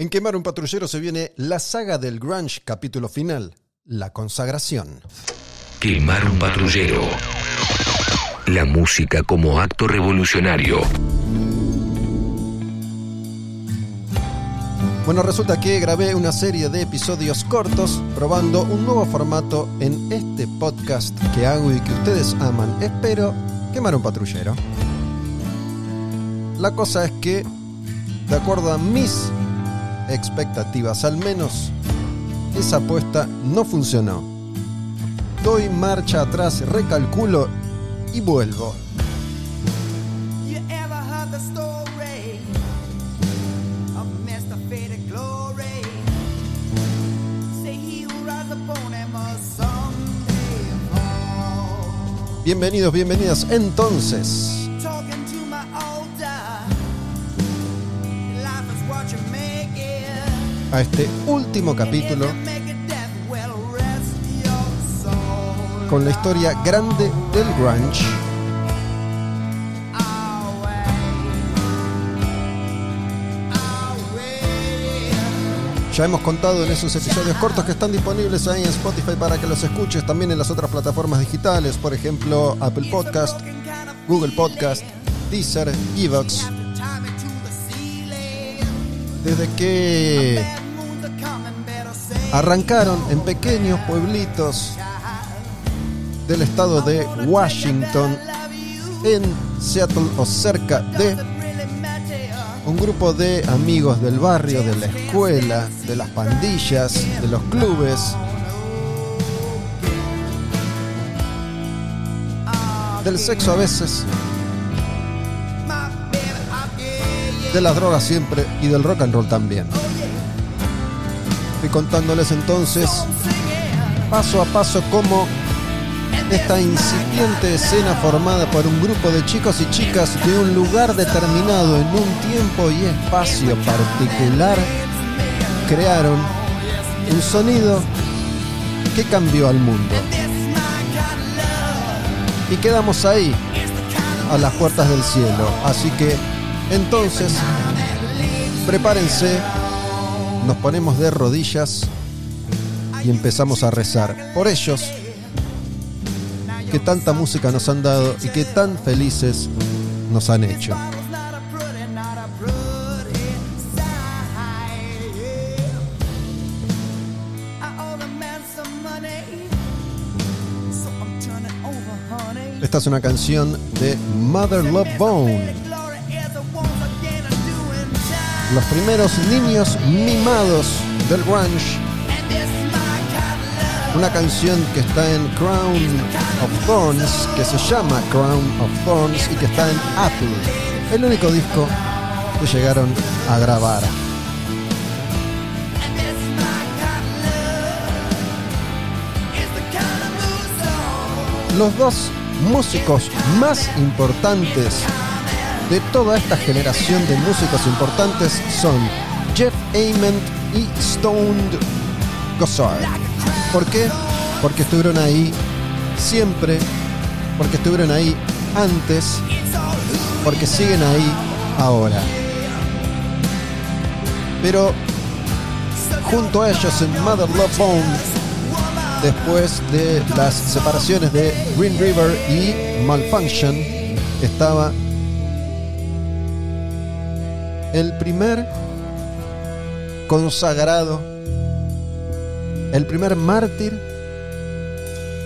En Quemar un patrullero se viene la saga del grunge capítulo final, la consagración. Quemar un patrullero. La música como acto revolucionario. Bueno, resulta que grabé una serie de episodios cortos probando un nuevo formato en este podcast que hago y que ustedes aman. Espero quemar un patrullero. La cosa es que, de acuerdo a mis expectativas. Al menos esa apuesta no funcionó. Doy marcha atrás, recalculo y vuelvo. Bienvenidos, bienvenidas entonces a este último capítulo con la historia grande del grunge. Ya hemos contado en esos episodios cortos que están disponibles ahí en Spotify para que los escuches, también en las otras plataformas digitales, por ejemplo Apple Podcast, Google Podcast, Deezer, Evox. Desde que arrancaron en pequeños pueblitos del estado de Washington, en Seattle o cerca de un grupo de amigos del barrio, de la escuela, de las pandillas, de los clubes, del sexo a veces, de las drogas siempre y del rock and roll también. Fui contándoles entonces paso a paso cómo esta incipiente escena formada por un grupo de chicos y chicas de un lugar determinado en un tiempo y espacio particular crearon un sonido que cambió al mundo. Y quedamos ahí, a las puertas del cielo. Así que entonces, prepárense nos ponemos de rodillas y empezamos a rezar por ellos que tanta música nos han dado y que tan felices nos han hecho. Esta es una canción de Mother Love Bone los primeros niños mimados del grunge. Una canción que está en Crown of Thorns, que se llama Crown of Thorns y que está en Apple, el único disco que llegaron a grabar. Los dos músicos más importantes de toda esta generación de músicos importantes son Jeff Ament y Stoned Gossard. ¿Por qué? Porque estuvieron ahí siempre, porque estuvieron ahí antes, porque siguen ahí ahora. Pero junto a ellos en Mother Love Bone, después de las separaciones de Green River y Malfunction, estaba el primer consagrado, el primer mártir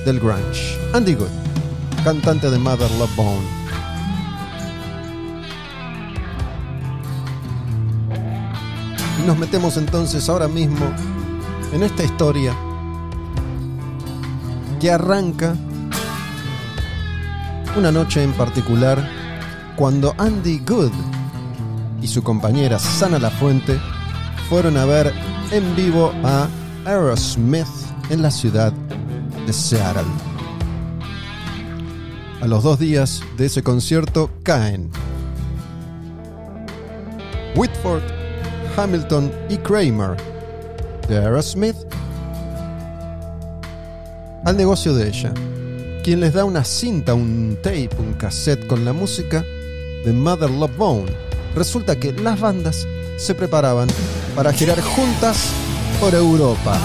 del grunge. Andy Good, cantante de Mother Love Bone. Y nos metemos entonces ahora mismo en esta historia que arranca una noche en particular cuando Andy Good y su compañera Sana La Fuente fueron a ver en vivo a Aerosmith en la ciudad de Seattle. A los dos días de ese concierto caen Whitford, Hamilton y Kramer de Aerosmith al negocio de ella, quien les da una cinta, un tape, un cassette con la música de Mother Love Bone Resulta que las bandas se preparaban para girar juntas por Europa.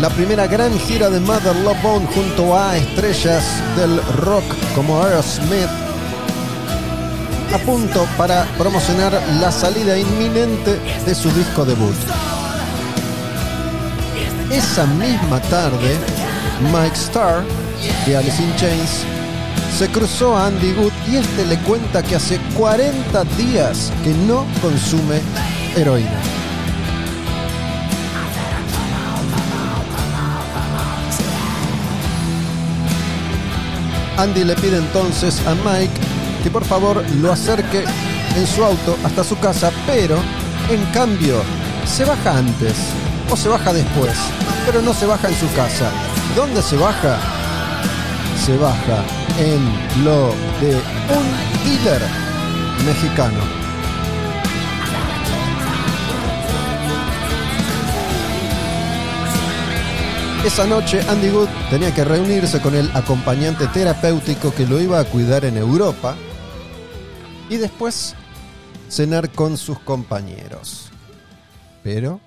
La primera gran gira de Mother Love Bone junto a estrellas del rock como Aerosmith a punto para promocionar la salida inminente de su disco debut. Esa misma tarde, Mike Starr de Alice in Chains se cruzó a Andy Good y este le cuenta que hace 40 días que no consume heroína. Andy le pide entonces a Mike que por favor lo acerque en su auto hasta su casa, pero en cambio se baja antes se baja después, pero no se baja en su casa. ¿Dónde se baja? Se baja en lo de un dealer mexicano. Esa noche Andy Wood tenía que reunirse con el acompañante terapéutico que lo iba a cuidar en Europa y después cenar con sus compañeros. Pero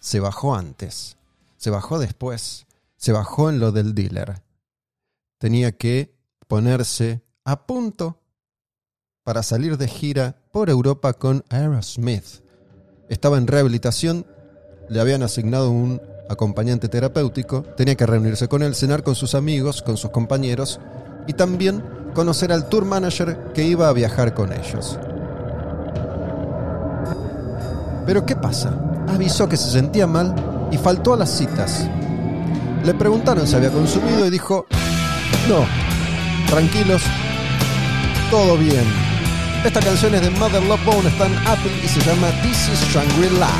se bajó antes, se bajó después, se bajó en lo del dealer. Tenía que ponerse a punto para salir de gira por Europa con Aerosmith. Estaba en rehabilitación, le habían asignado un acompañante terapéutico, tenía que reunirse con él, cenar con sus amigos, con sus compañeros y también conocer al tour manager que iba a viajar con ellos. Pero ¿qué pasa? Avisó que se sentía mal y faltó a las citas. Le preguntaron si había consumido y dijo, no, tranquilos, todo bien. Esta canción es de Mother Love Bone, está en Apple y se llama This is Shangri-La.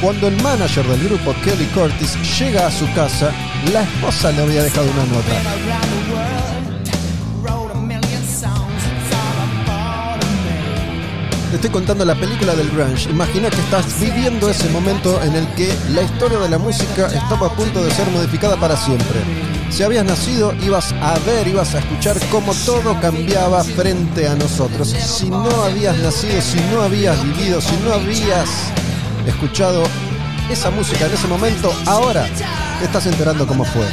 Cuando el manager del grupo Kelly Curtis llega a su casa, la esposa le había dejado una nota. Te estoy contando la película del grunge. Imagina que estás viviendo ese momento en el que la historia de la música estaba a punto de ser modificada para siempre. Si habías nacido, ibas a ver, ibas a escuchar cómo todo cambiaba frente a nosotros. Si no habías nacido, si no habías vivido, si no habías escuchado esa música en ese momento, ahora te estás enterando cómo fue.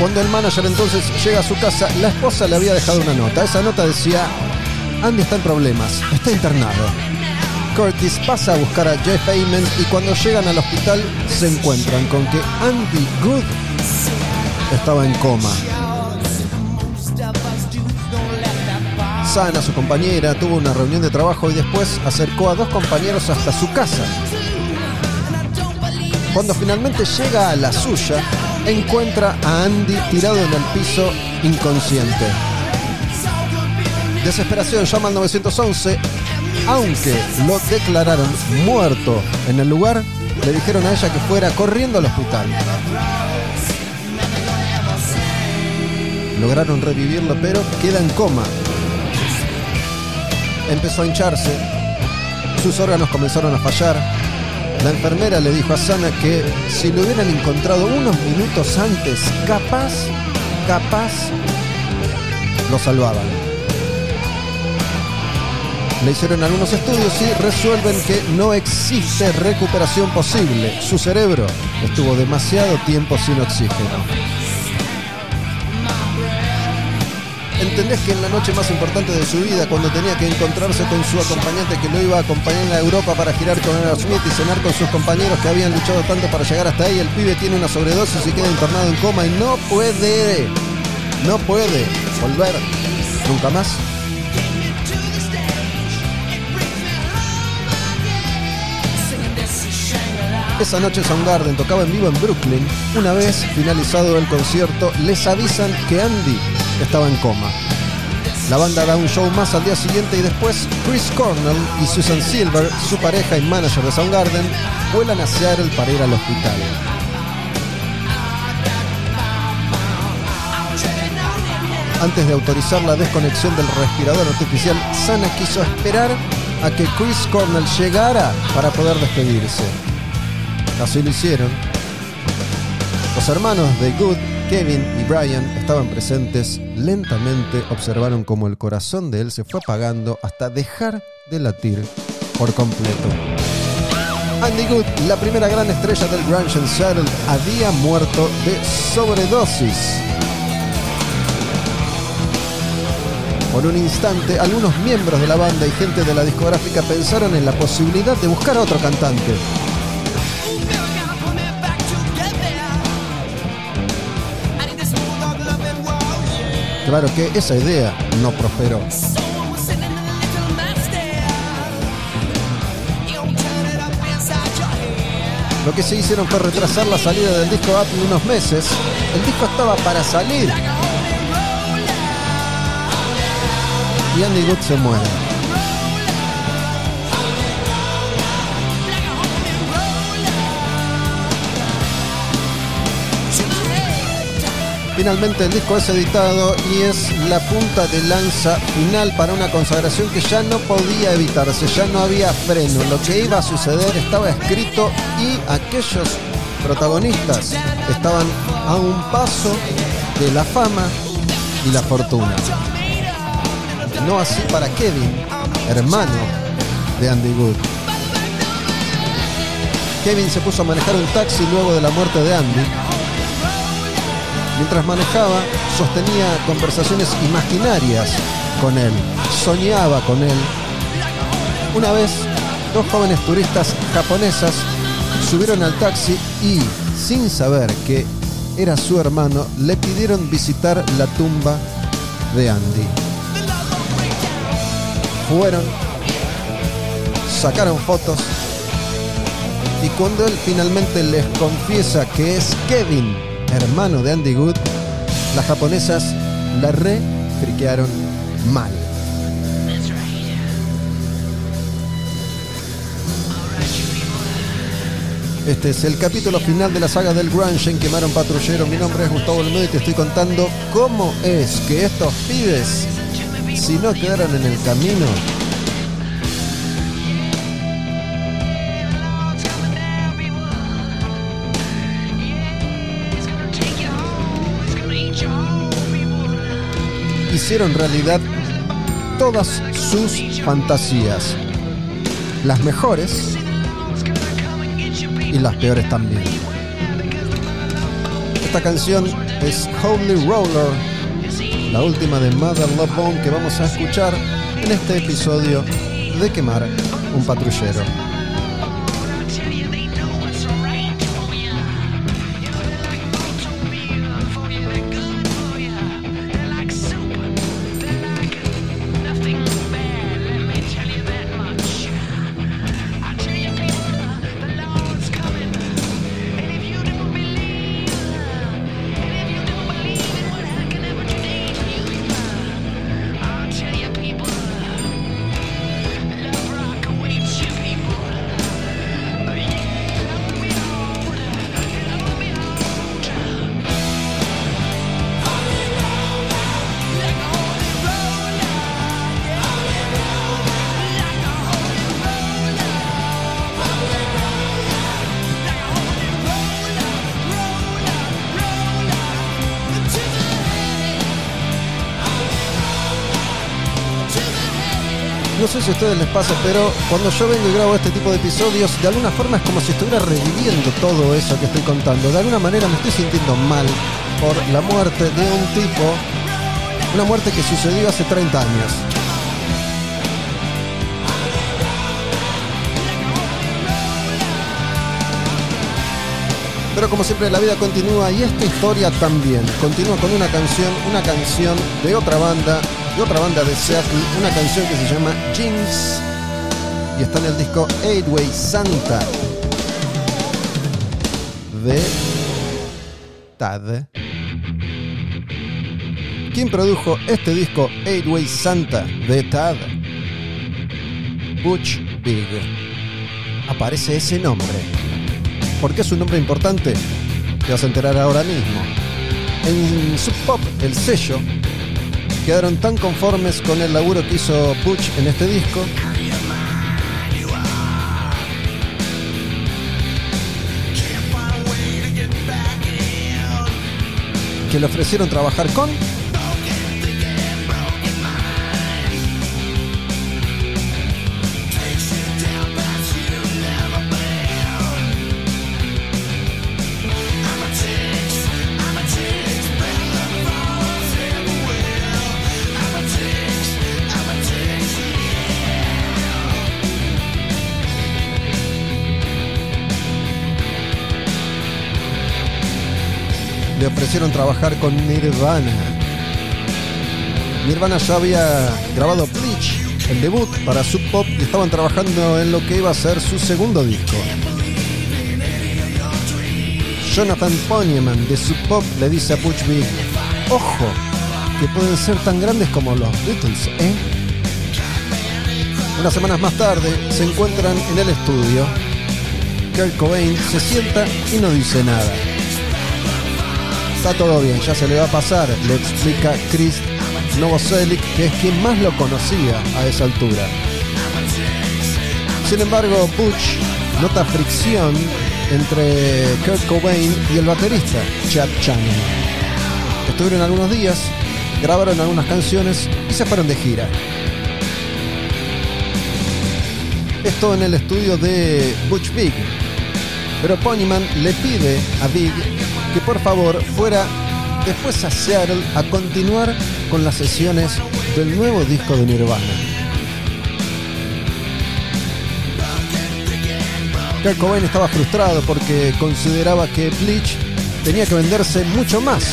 Cuando el manager entonces llega a su casa, la esposa le había dejado una nota. Esa nota decía, Andy está en problemas, está internado. Curtis pasa a buscar a Jeff Ayman y cuando llegan al hospital se encuentran con que Andy Good estaba en coma. Sana, su compañera, tuvo una reunión de trabajo y después acercó a dos compañeros hasta su casa. Cuando finalmente llega a la suya, encuentra a Andy tirado en el piso inconsciente. Desesperación llama al 911. Aunque lo declararon muerto en el lugar, le dijeron a ella que fuera corriendo al hospital. Lograron revivirlo, pero queda en coma. Empezó a hincharse, sus órganos comenzaron a fallar, la enfermera le dijo a Sana que si lo hubieran encontrado unos minutos antes, capaz, capaz, lo salvaban. Le hicieron algunos estudios y resuelven que no existe recuperación posible. Su cerebro estuvo demasiado tiempo sin oxígeno. ¿Entendés que en la noche más importante de su vida, cuando tenía que encontrarse con su acompañante que lo iba a acompañar a Europa para girar con Aerosmith y cenar con sus compañeros que habían luchado tanto para llegar hasta ahí, el pibe tiene una sobredosis y queda internado en coma y no puede, no puede volver nunca más? Esa noche Soundgarden tocaba en vivo en Brooklyn. Una vez finalizado el concierto, les avisan que Andy estaba en coma. La banda da un show más al día siguiente y después Chris Cornell y Susan Silver, su pareja y manager de Soundgarden, vuelan a Seattle para ir al hospital. Antes de autorizar la desconexión del respirador artificial, Sana quiso esperar a que Chris Cornell llegara para poder despedirse. Así lo hicieron. Los hermanos de Good, Kevin y Brian estaban presentes. Lentamente observaron cómo el corazón de él se fue apagando hasta dejar de latir por completo. Andy Good, la primera gran estrella del grunge en Seattle, había muerto de sobredosis. Por un instante, algunos miembros de la banda y gente de la discográfica pensaron en la posibilidad de buscar a otro cantante. Claro que esa idea no prosperó. Lo que se hicieron fue retrasar la salida del disco Apple unos meses. El disco estaba para salir. Y Andy Good se muere. Finalmente el disco es editado y es la punta de lanza final para una consagración que ya no podía evitarse, ya no había freno. Lo que iba a suceder estaba escrito y aquellos protagonistas estaban a un paso de la fama y la fortuna. No así para Kevin, hermano de Andy Good. Kevin se puso a manejar un taxi luego de la muerte de Andy Mientras manejaba, sostenía conversaciones imaginarias con él, soñaba con él. Una vez, dos jóvenes turistas japonesas subieron al taxi y, sin saber que era su hermano, le pidieron visitar la tumba de Andy. Fueron, sacaron fotos y cuando él finalmente les confiesa que es Kevin hermano de Andy Good, las japonesas la re friquearon mal. Este es el capítulo final de la saga del Grunge en Quemaron Patrullero. Mi nombre es Gustavo Olmedo y te estoy contando cómo es que estos pibes, si no quedaron en el camino, hicieron realidad todas sus fantasías. Las mejores y las peores también. Esta canción es Holy Roller, la última de Mother Love Bone que vamos a escuchar en este episodio de Quemar un patrullero. Si ustedes les pasa, pero cuando yo vengo y grabo este tipo de episodios, de alguna forma es como si estuviera reviviendo todo eso que estoy contando. De alguna manera me estoy sintiendo mal por la muerte de un tipo, una muerte que sucedió hace 30 años. Pero como siempre la vida continúa y esta historia también. Continúa con una canción, una canción de otra banda de otra banda de Seattle, una canción que se llama Jinx y está en el disco Eight Way Santa de Tad. ¿Quién produjo este disco Eight Way Santa de Tad? Butch Big. Aparece ese nombre. ¿Por qué es un nombre importante? Te vas a enterar ahora mismo. En Sub Pop, el sello quedaron tan conformes con el laburo que hizo Butch en este disco. Que le ofrecieron trabajar con ofrecieron trabajar con Nirvana. Nirvana ya había grabado Bleach, el debut para Sub Pop, y estaban trabajando en lo que iba a ser su segundo disco. Jonathan Ponyman de Sub Pop le dice a Butch Vig, ojo, que pueden ser tan grandes como los Beatles, ¿eh? Unas semanas más tarde se encuentran en el estudio. Kurt Cobain se sienta y no dice nada. Está todo bien, ya se le va a pasar, le explica Chris Novoselic, que es quien más lo conocía a esa altura. Sin embargo, Butch nota fricción entre Kurt Cobain y el baterista Chad Channing. Estuvieron algunos días, grabaron algunas canciones y se fueron de gira. Esto en el estudio de Butch Vig. Pero Ponyman le pide a Big que por favor fuera después a Seattle a continuar con las sesiones del nuevo disco de Nirvana. Kurt Cobain estaba frustrado porque consideraba que Bleach tenía que venderse mucho más,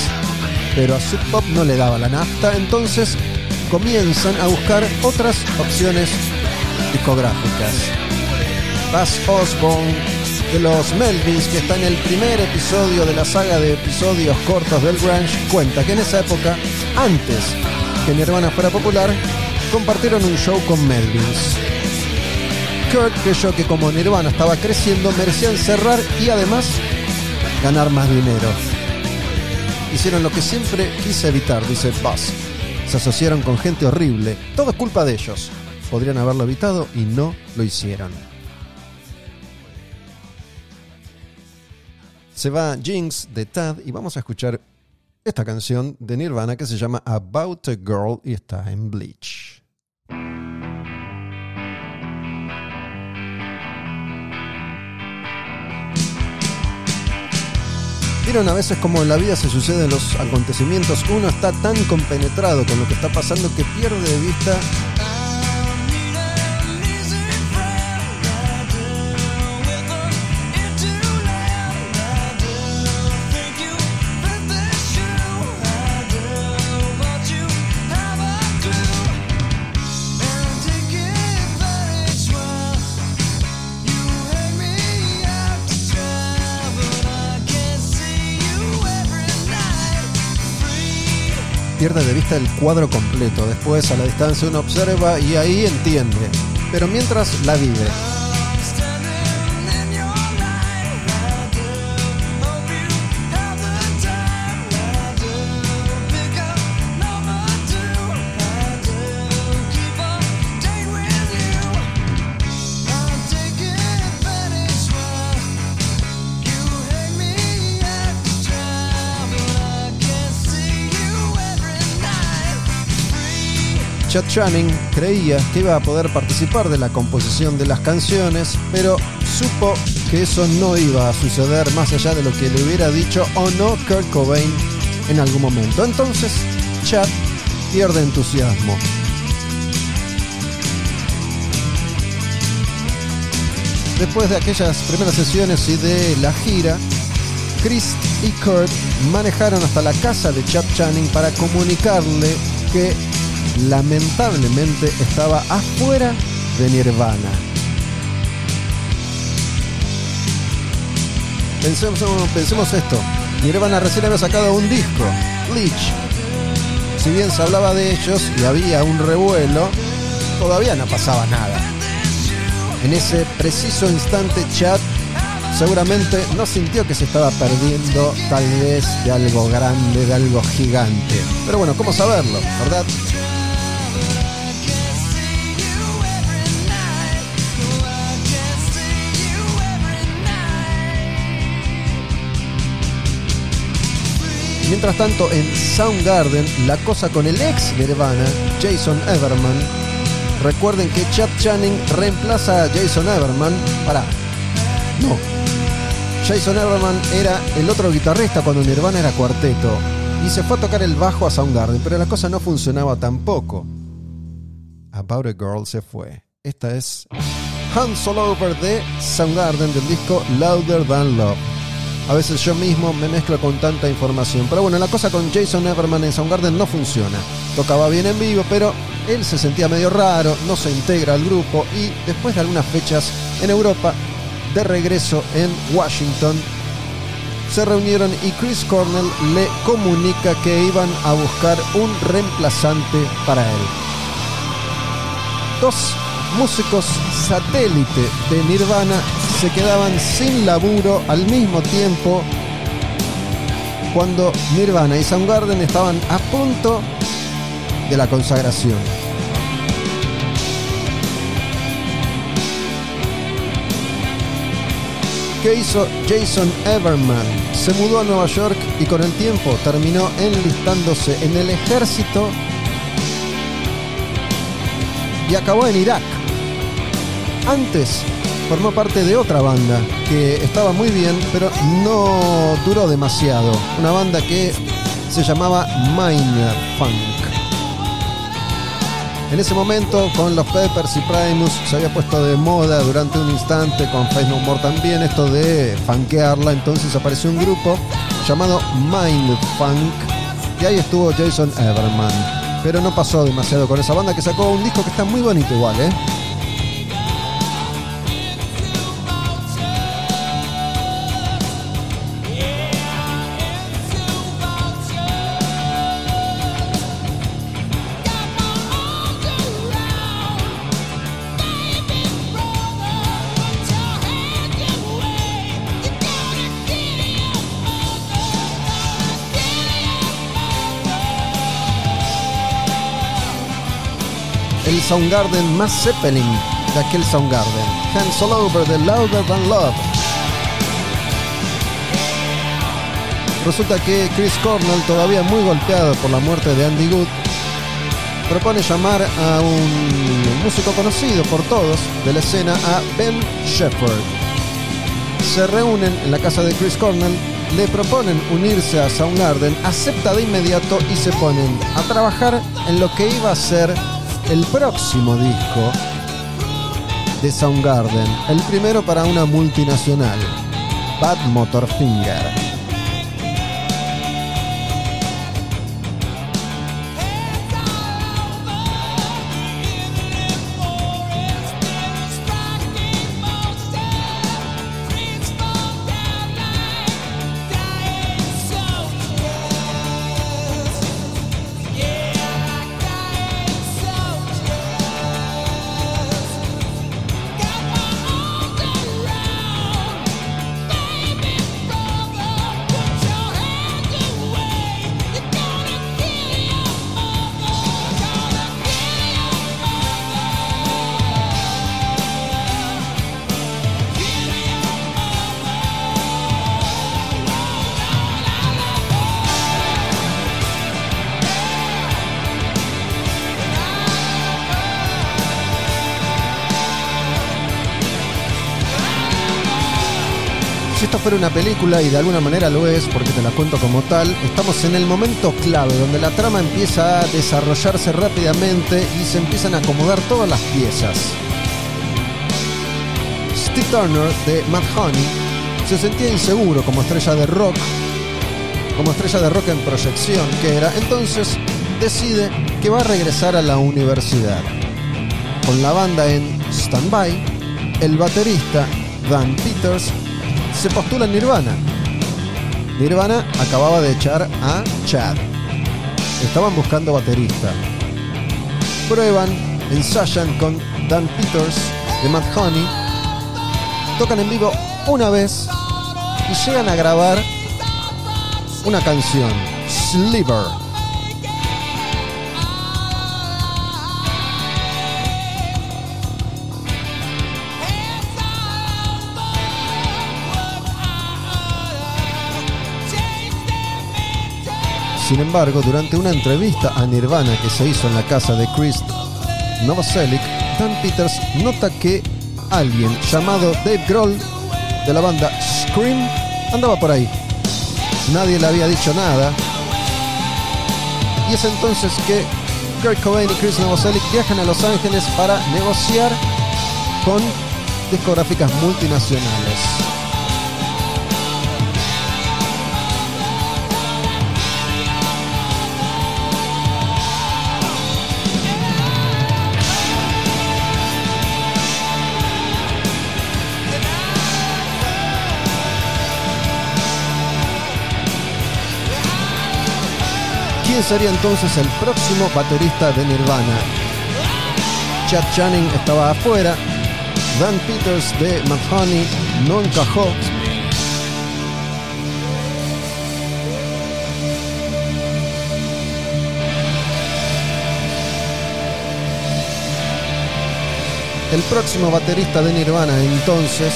pero a Sub Pop no le daba la nafta, entonces comienzan a buscar otras opciones discográficas. Osborne de los Melvins, que está en el primer episodio de la saga de episodios cortos del Grunge, cuenta que en esa época, antes que Nirvana fuera popular, compartieron un show con Melvins. Kurt creyó que como Nirvana estaba creciendo, merecían cerrar y además ganar más dinero. Hicieron lo que siempre quise evitar, dice Buzz. Se asociaron con gente horrible. Todo es culpa de ellos. Podrían haberlo evitado y no lo hicieron. Se va Jinx de Tad y vamos a escuchar esta canción de Nirvana que se llama About a Girl y está en Bleach. Vieron a veces como en la vida se suceden los acontecimientos, uno está tan compenetrado con lo que está pasando que pierde de vista pierde de vista el cuadro completo. Después a la distancia uno observa y ahí entiende. Pero mientras la vive. Chad Channing creía que iba a poder participar de la composición de las canciones, pero supo que eso no iba a suceder más allá de lo que le hubiera dicho o no Kurt Cobain en algún momento. Entonces, Chad pierde entusiasmo. Después de aquellas primeras sesiones y de la gira, Chris y Kurt manejaron hasta la casa de Chad Channing para comunicarle que lamentablemente estaba afuera de Nirvana. Pensemos, pensemos esto, Nirvana recién había sacado un disco, Bleach. Si bien se hablaba de ellos y había un revuelo, todavía no pasaba nada. En ese preciso instante Chad seguramente no sintió que se estaba perdiendo tal vez de algo grande, de algo gigante. Pero bueno, ¿cómo saberlo, verdad? Mientras tanto, en Soundgarden, la cosa con el ex Nirvana, Jason Everman. Recuerden que Chad Channing reemplaza a Jason Everman. Para. No. Jason Everman era el otro guitarrista cuando Nirvana era cuarteto. Y se fue a tocar el bajo a Soundgarden, pero la cosa no funcionaba tampoco. About a Girl se fue. Esta es Hands All Over de Soundgarden del disco Louder Than Love. A veces yo mismo me mezclo con tanta información. Pero bueno, la cosa con Jason Everman en Soundgarden no funciona. Tocaba bien en vivo, pero él se sentía medio raro, no se integra al grupo y después de algunas fechas en Europa, de regreso en Washington, se reunieron y Chris Cornell le comunica que iban a buscar un reemplazante para él. Dos músicos satélite de Nirvana se quedaban sin laburo al mismo tiempo cuando Nirvana y Soundgarden estaban a punto de la consagración. ¿Qué hizo Jason Everman? Se mudó a Nueva York y con el tiempo terminó enlistándose en el ejército y acabó en Irak. Antes formó parte de otra banda que estaba muy bien, pero no duró demasiado. Una banda que se llamaba Mind Funk. En ese momento, con los Peppers y Primus, se había puesto de moda durante un instante, con Face No More también, esto de funkearla. Entonces apareció un grupo llamado Mind Funk, y ahí estuvo Jason Everman. Pero no pasó demasiado con esa banda que sacó un disco que está muy bonito igual, ¿eh? Soundgarden más Zeppelin de aquel Soundgarden. Hands All Over the Louder Than Love. Resulta que Chris Cornell, todavía muy golpeado por la muerte de Andy Good, propone llamar a un músico conocido por todos de la escena, a Ben Shepherd. Se reúnen en la casa de Chris Cornell, le proponen unirse a Soundgarden, acepta de inmediato y se ponen a trabajar en lo que iba a ser el próximo disco de Soundgarden, el primero para una multinacional, Bad Motorfinger. Una película, y de alguna manera lo es, porque te la cuento como tal, estamos en el momento clave donde la trama empieza a desarrollarse rápidamente y se empiezan a acomodar todas las piezas. Steve Turner de Mad Honey se sentía inseguro como estrella de rock, como estrella de rock en proyección que era, entonces decide que va a regresar a la universidad. Con la banda en stand-by, el baterista Dan Peters se postula en Nirvana. Nirvana acababa de echar a Chad. Estaban buscando baterista. Prueban, ensayan con Dan Peters de Mad Honey tocan en vivo una vez y llegan a grabar una canción, Sliver. Sin embargo, durante una entrevista a Nirvana que se hizo en la casa de Chris Novoselic, Dan Peters nota que alguien llamado Dave Grohl de la banda Scream andaba por ahí. Nadie le había dicho nada. Y es entonces que Kurt Cobain y Chris Novoselic viajan a Los Ángeles para negociar con discográficas multinacionales. Sería entonces el próximo baterista de Nirvana? Chad Channing estaba afuera, Dan Peters de Mahoney no encajó. El próximo baterista de Nirvana entonces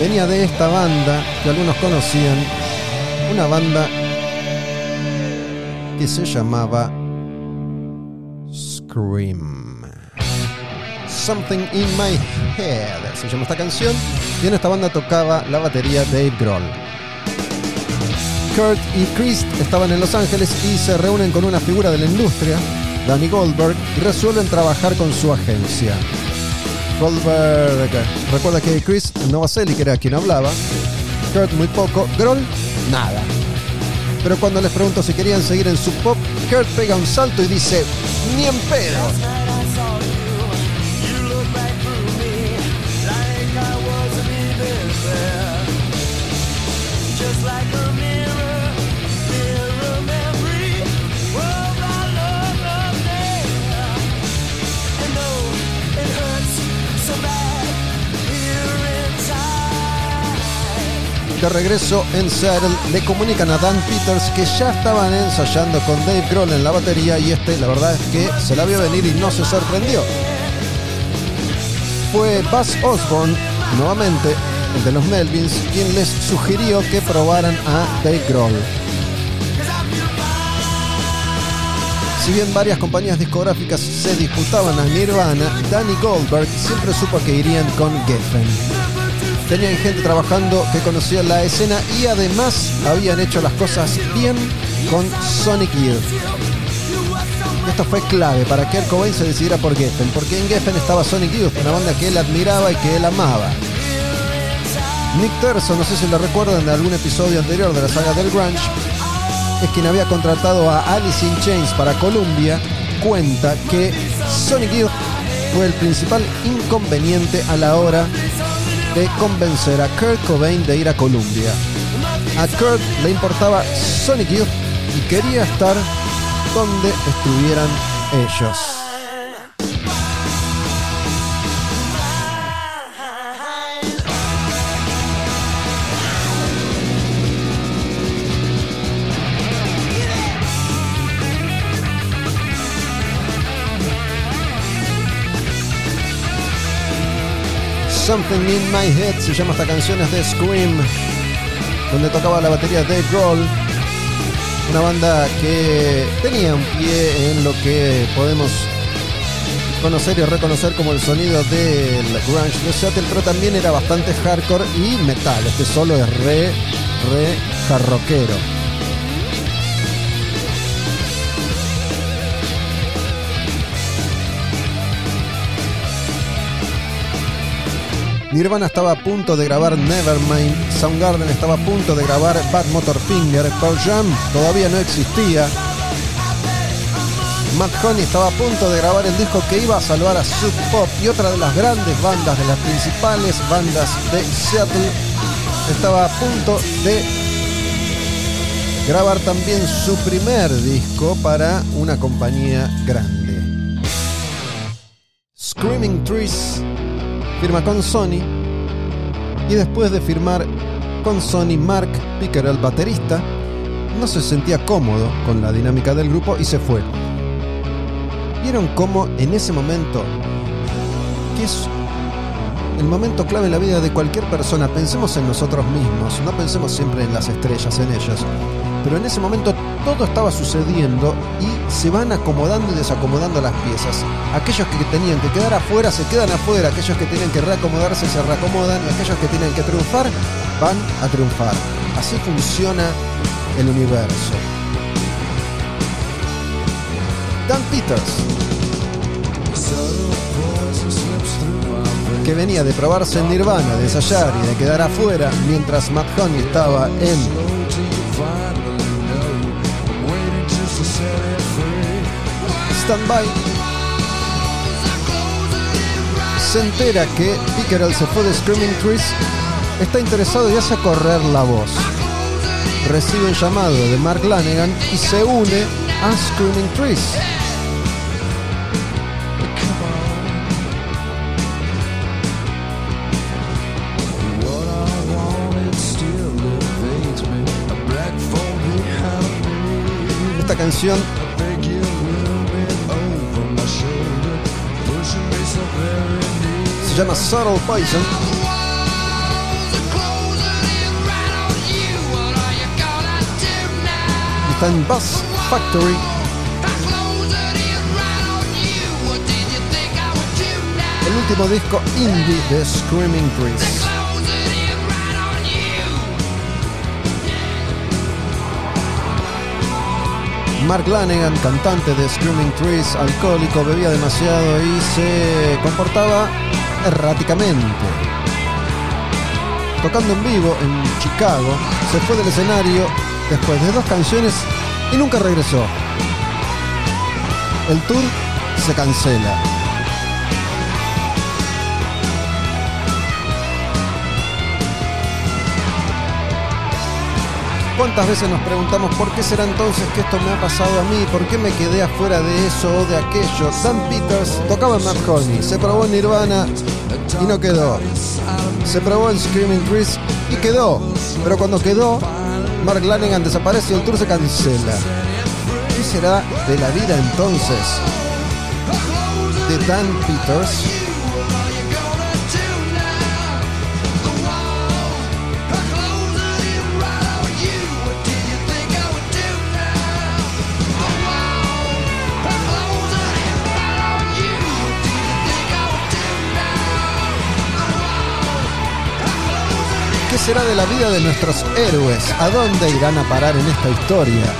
venía de esta banda que algunos conocían, una banda se llamaba Scream. Something in My Head se llama esta canción y en esta banda tocaba la batería Dave Grohl. Kurt y Chris estaban en Los Ángeles y se reúnen con una figura de la industria, Danny Goldberg, y resuelven trabajar con su agencia. Goldberg recuerda que Chris Novoselic era quien hablaba, Kurt muy poco, Grohl nada. Pero cuando les pregunto si querían seguir en su pop, Kurt pega un salto y dice, ni en pedo. De regreso en Seattle, le comunican a Dan Peters que ya estaban ensayando con Dave Grohl en la batería y este, la verdad es que se la vio venir y no se sorprendió. Fue Buzz Osborne, nuevamente, el de los Melvins, quien les sugirió que probaran a Dave Grohl. Si bien varias compañías discográficas se disputaban a Nirvana, Danny Goldberg siempre supo que irían con Geffen. Tenían gente trabajando que conocía la escena y además habían hecho las cosas bien con Sonic Youth. Esto fue clave para que el Cobain se decidiera por Geffen, porque en Geffen estaba Sonic Youth, una banda que él admiraba y que él amaba. Nick Terzo, no sé si lo recuerdan de algún episodio anterior de la saga del Grunge, es quien había contratado a Alice in Chains para Columbia, cuenta que Sonic Youth fue el principal inconveniente a la hora de convencer a Kurt Cobain de ir a Columbia. A Kurt le importaba Sonic Youth y quería estar donde estuvieran ellos. Something in My Head se llama esta canción, es de Scream, donde tocaba la batería Dave Grohl, una banda que tenía un pie en lo que podemos conocer y reconocer como el sonido del grunge de Seattle, pero también era bastante hardcore y metal. Este solo es re, re jarroquero. Nirvana estaba a punto de grabar Nevermind, Soundgarden estaba a punto de grabar Bad Motor Finger, Pearl Jam todavía no existía. Matt Honey estaba a punto de grabar el disco que iba a salvar a Sub Pop y otra de las grandes bandas, de las principales bandas de Seattle, estaba a punto de grabar también su primer disco para una compañía grande. Screaming Trees firma con Sony y después de firmar con Sony, Mark Picker, el baterista, no se sentía cómodo con la dinámica del grupo y se fue. ¿Vieron cómo en ese momento, que es el momento clave en la vida de cualquier persona, pensemos en nosotros mismos, no pensemos siempre en las estrellas, en ellas, pero en ese momento todo estaba sucediendo y se van acomodando y desacomodando las piezas. Aquellos que tenían que quedar afuera se quedan afuera, aquellos que tenían que reacomodarse se reacomodan y aquellos que tienen que triunfar van a triunfar. Así funciona el universo. Dan Peters, que venía de probarse en Nirvana, de ensayar y de quedar afuera, mientras Matt estaba en Standby, se entera que Pickerel se fue de Screaming Trees, está interesado y hace correr la voz. Recibe un llamado de Mark Lanegan y se une a Screaming Trees. Esta canción se llama Subtle Poison. Está en Buzz Factory. El último disco indie de Screaming Trees. Mark Lanegan, cantante de Screaming Trees, alcohólico, bebía demasiado y se comportaba erráticamente. Tocando en vivo en Chicago, se fue del escenario después de dos canciones y nunca regresó. El tour se cancela. ¿Cuántas veces nos preguntamos por qué será entonces que esto me ha pasado a mí? ¿Por qué me quedé afuera de eso o de aquello? Dan Peters tocaba en Honey, se probó en Nirvana y no quedó. Se probó en Screaming Trees y quedó. Pero cuando quedó, Mark Lanegan desaparece y el tour se cancela. ¿Qué será de la vida entonces de Dan Peters? Será de la vida de nuestros héroes? ¿A dónde irán a parar en esta historia?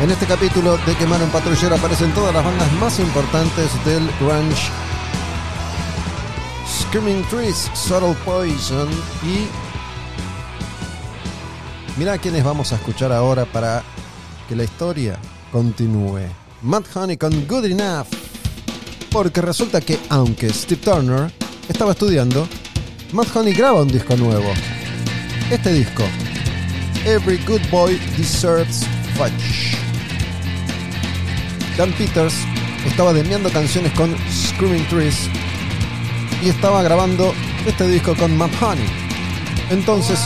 En este capítulo de Quemar un Patrullero aparecen todas las bandas más importantes del grunge. Screaming Trees, Subtle Poison y... Mira a quienes vamos a escuchar ahora para que la historia continúe. Matt Honey con Good Enough. Porque resulta que aunque Steve Turner estaba estudiando, Matt Honey graba un disco nuevo. Este disco, Every Good Boy Deserves Fudge. Dan Peters estaba demiando canciones con Screaming Trees y estaba grabando este disco con Matt Honey. Entonces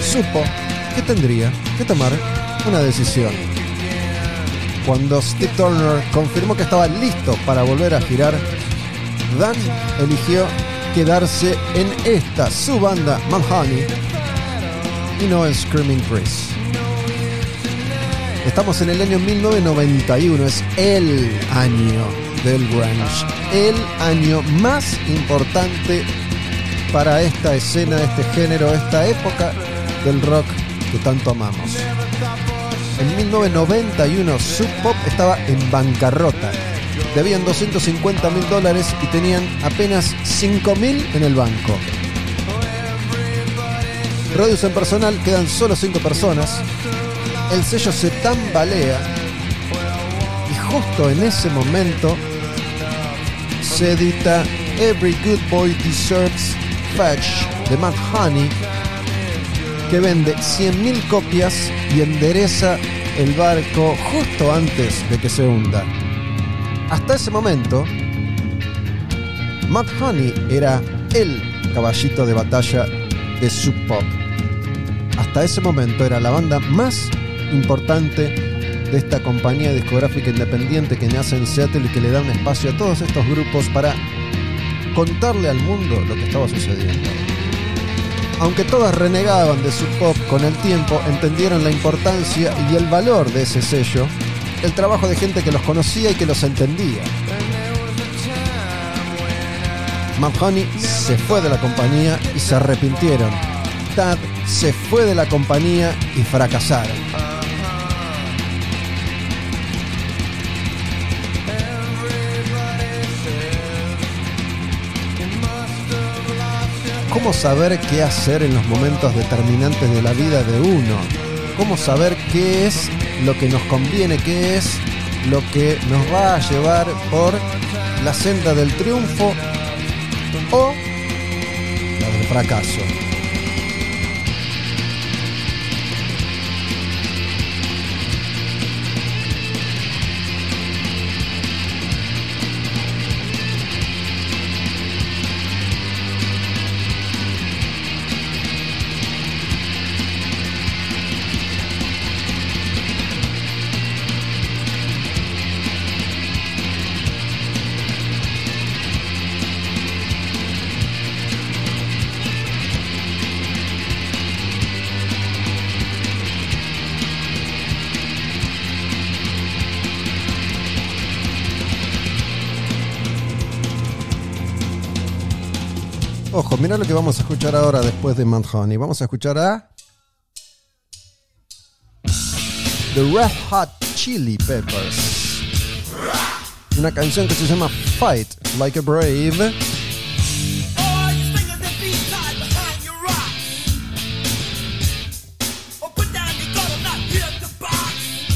supo que tendría que tomar una decisión. Cuando Steve Turner confirmó que estaba listo para volver a girar, Dan eligió quedarse en esta, su banda, Matt Honey, y no en Screaming Trees. Estamos en el año 1991, es el año del grunge, el año más importante para esta escena, este género, esta época del rock que tanto amamos. En 1991 Sub Pop estaba en bancarrota. Debían 250 mil dólares y tenían apenas 5 mil en el banco. Radios en personal quedan solo 5 personas el sello se tambalea justo en ese momento se edita Every Good Boy Deserves Fetch de Matt Honey, que vende 100.000 copias y endereza el barco justo antes de que se hunda. Hasta ese momento, Matt Honey era el caballito de batalla de Sub Pop. Hasta ese momento era la banda más importante de esta compañía discográfica independiente que nace en Seattle y que le da un espacio a todos estos grupos para contarle al mundo lo que estaba sucediendo. Aunque todas renegaban de Sub Pop con el tiempo, entendieron la importancia y el valor de ese sello, el trabajo de gente que los conocía y que los entendía. Matt Honey se fue de la compañía y se arrepintieron. Tad se fue de la compañía y fracasaron. ¿Cómo saber qué hacer en los momentos determinantes de la vida de uno? ¿Cómo saber qué es lo que nos conviene, qué es lo que nos va a llevar por la senda del triunfo o la del fracaso? Ojo, mira lo que vamos a escuchar ahora después de Mount Honey. Vamos a escuchar a The Red Hot Chili Peppers. Una canción que se llama Fight Like a Brave.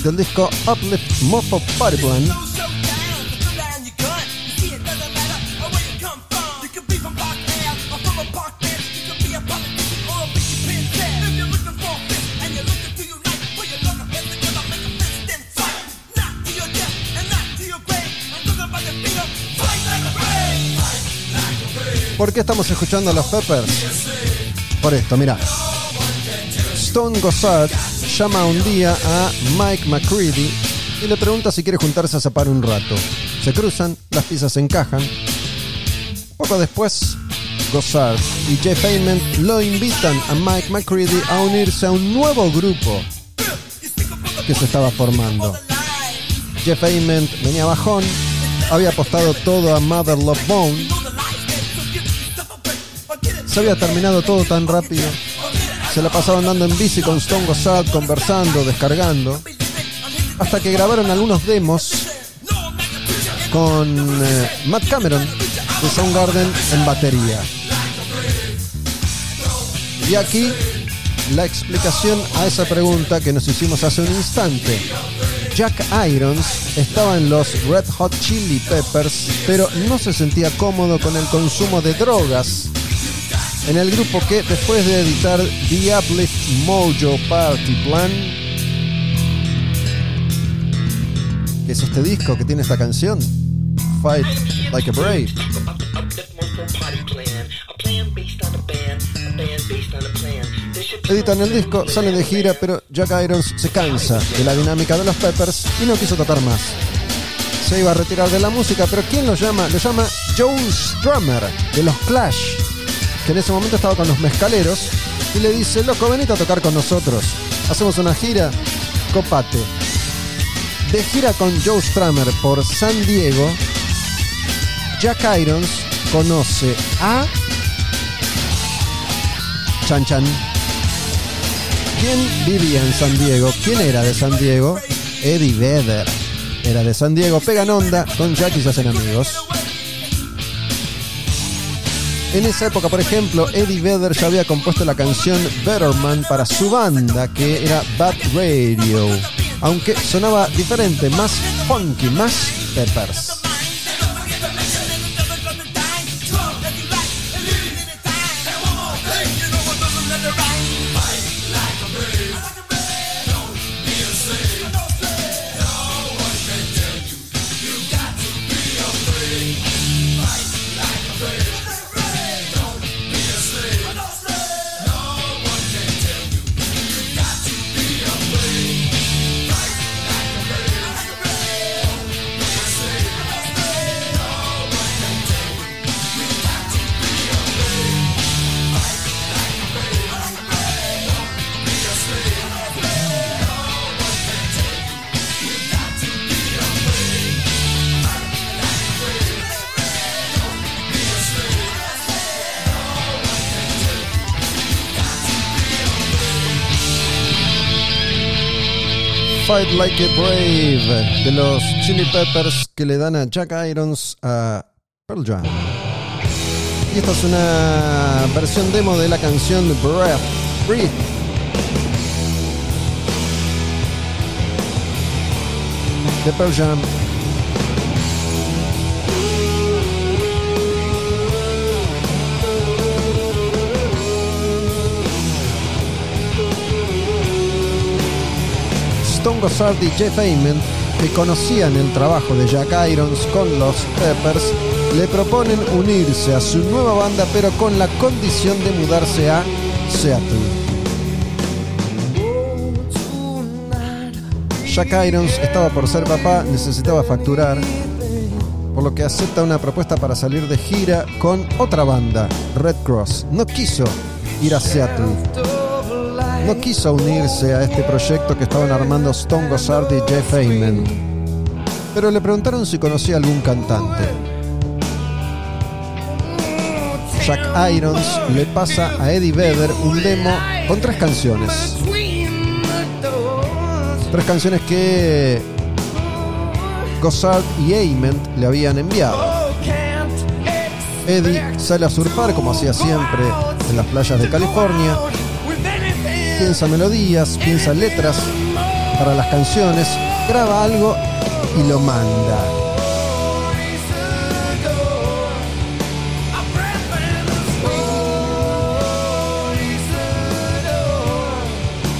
Del disco Uplift Mofo Party Plan. ¿Por qué estamos escuchando a los Peppers? Por esto, mira. Stone Gossard llama un día a Mike McCready y le pregunta si quiere juntarse a zapar un rato. Se cruzan, las piezas se encajan. Poco después, Gossard y Jeff Ament lo invitan a Mike McCready a unirse a un nuevo grupo que se estaba formando. Jeff Ament venía bajón, había apostado todo a Mother Love Bone se había terminado todo tan rápido. Se la pasaban andando en bici con Stone Gossard, conversando, descargando. Hasta que grabaron algunos demos con eh, Matt Cameron de Soundgarden en batería. Y aquí la explicación a esa pregunta que nos hicimos hace un instante. Jack Irons estaba en los Red Hot Chili Peppers, pero no se sentía cómodo con el consumo de drogas en el grupo que después de editar The Uplift Mojo Party Plan, que es este disco que tiene esta canción, Fight Like a Brave. Editan el disco, salen de gira, pero Jack Irons se cansa de la dinámica de los Peppers y no quiso tocar más. Se iba a retirar de la música, pero ¿quién lo llama? Lo llama Joe Strummer de los Clash que en ese momento estaba con los mezcaleros, y le dice, loco, venite a tocar con nosotros. Hacemos una gira, copate. De gira con Joe Strummer por San Diego, Jack Irons conoce a Chan Chan. ¿Quién vivía en San Diego? ¿Quién era de San Diego? Eddie Vedder. Era de San Diego, pegan onda, con Jack y se hacen amigos. En esa época, por ejemplo, Eddie Vedder ya había compuesto la canción Better Man para su banda, que era Bad Radio. aunque sonaba diferente, más funky, más peppers. Fight Like a Brave de los Chili Peppers que le dan a Jack Irons a Pearl Jam. Y esta es una versión demo de la canción Breath, Breathe. De Pearl Jam. Stone Gossard y Jeff Ayman, que conocían el trabajo de Jack Irons con los Peppers, le proponen unirse a su nueva banda pero con la condición de mudarse a Seattle. Jack Irons estaba por ser papá, necesitaba facturar, por lo que acepta una propuesta para salir de gira con otra banda, Red Cross. No quiso ir a Seattle no quiso unirse a este proyecto que estaban armando Stone Gossard y Jeff Ayman. Pero le preguntaron si conocía algún cantante. Jack Irons le pasa a Eddie Vedder un demo con tres canciones. Tres canciones que Gossard y Ayman le habían enviado. Eddie sale a surfar como hacía siempre en las playas de California piensa melodías, piensa letras para las canciones, graba algo y lo manda.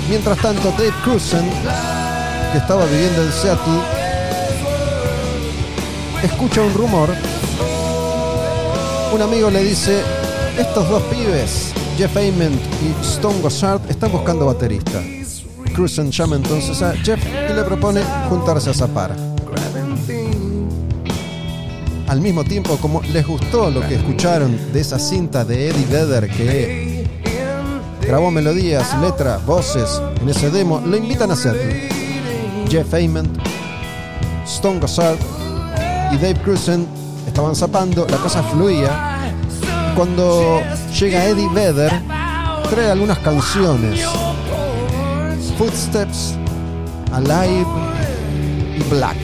Mientras tanto, Dave Cruzen, que estaba viviendo en Seattle, escucha un rumor. Un amigo le dice, estos dos pibes Jeff Ament y Stone Gossard están buscando baterista. Cruzen llama entonces a Jeff y le propone juntarse a zapar. Al mismo tiempo, como les gustó lo que escucharon de esa cinta de Eddie Vedder que grabó melodías, letras, voces en ese demo, lo invitan a hacerlo. Jeff Ament, Stone Gossard y Dave Cruzen estaban zapando, la cosa fluía. Cuando llega Eddie Vedder, trae algunas canciones. Footsteps, Alive y Black.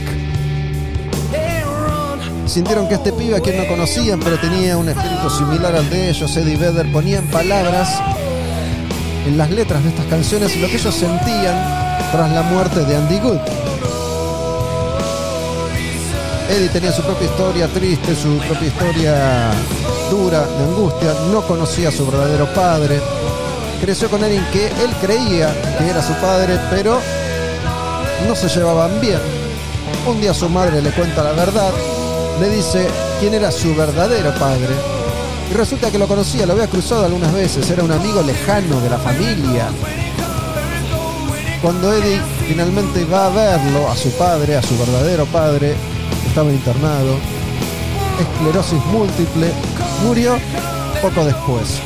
Sintieron que este pibe a quien no conocían, pero tenía un espíritu similar al de ellos, Eddie Vedder, ponía en palabras en las letras de estas canciones lo que ellos sentían tras la muerte de Andy Good. Eddie tenía su propia historia triste, su propia historia de angustia, no conocía a su verdadero padre, creció con alguien que él creía que era su padre, pero no se llevaban bien. Un día su madre le cuenta la verdad, le dice quién era su verdadero padre, y resulta que lo conocía, lo había cruzado algunas veces, era un amigo lejano de la familia. Cuando Eddie finalmente va a verlo, a su padre, a su verdadero padre, estaba internado, esclerosis múltiple, murió poco después.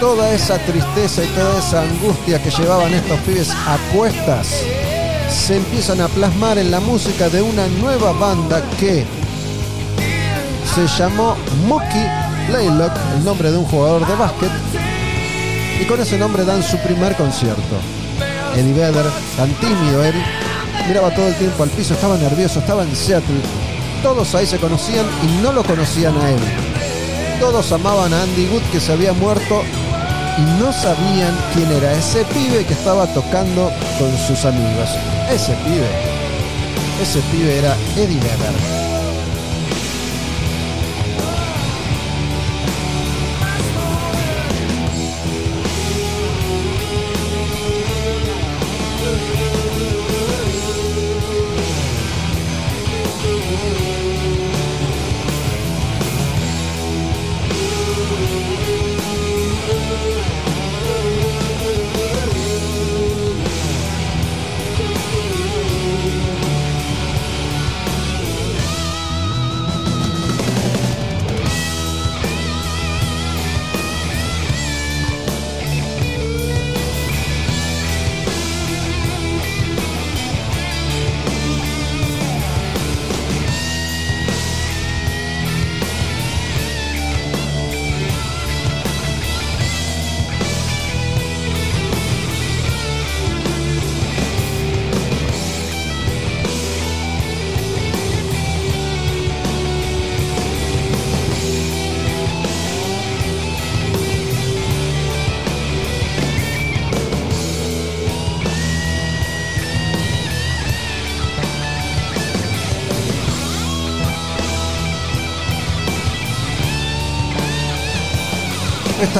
Toda esa tristeza y toda esa angustia que llevaban estos pibes a cuestas se empiezan a plasmar en la música de una nueva banda que se llamó Mookie Blaylock, el nombre de un jugador de básquet, y con ese nombre dan su primer concierto. Eddie Vedder, tan tímido él, miraba todo el tiempo al piso, estaba nervioso, estaba en Seattle. Todos ahí se conocían y no lo conocían a él. Todos amaban a Andy Wood que se había muerto y no sabían quién era ese pibe que estaba tocando con sus amigos. Ese pibe, ese pibe era Eddie Vedder.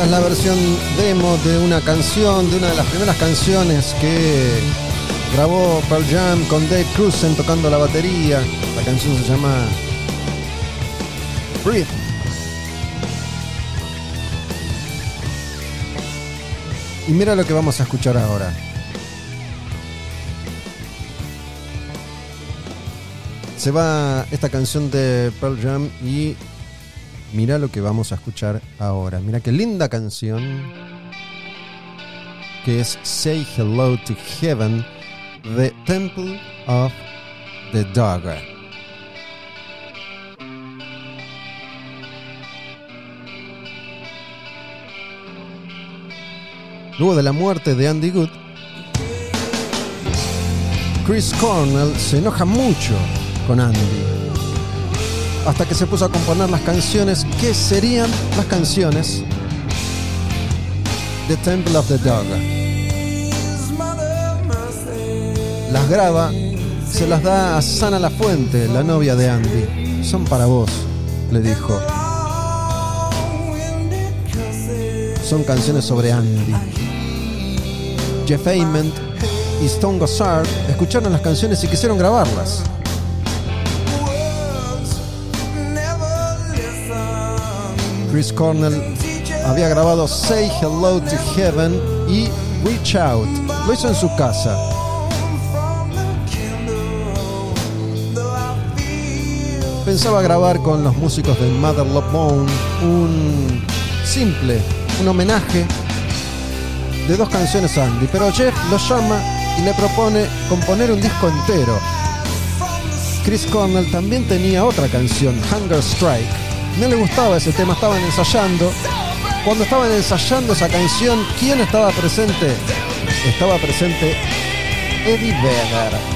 Es la versión demo de una canción, de una de las primeras canciones que grabó Pearl Jam con Dave Cruzen tocando la batería. La canción se llama Breathe. Y mira lo que vamos a escuchar ahora. Se va esta canción de Pearl Jam y Mira lo que vamos a escuchar ahora. Mira qué linda canción. Que es Say Hello to Heaven, The Temple of the Dog. Luego de la muerte de Andy Good, Chris Cornell se enoja mucho con Andy hasta que se puso a componer las canciones que serían las canciones de Temple of the Dog. Las graba, se las da a Sana La Fuente, la novia de Andy. Son para vos, le dijo. Son canciones sobre Andy. Jeff Ament y Stone Gossard escucharon las canciones y quisieron grabarlas. Chris Cornell había grabado Say Hello to Heaven y Reach Out. Lo hizo en su casa. Pensaba grabar con los músicos del Mother Love Bone un simple, un homenaje de dos canciones a Andy, pero Jeff lo llama y le propone componer un disco entero. Chris Cornell también tenía otra canción, Hunger Strike, no le gustaba ese tema, estaban ensayando. Cuando estaban ensayando esa canción, ¿quién estaba presente? Estaba presente Eddie Vedder.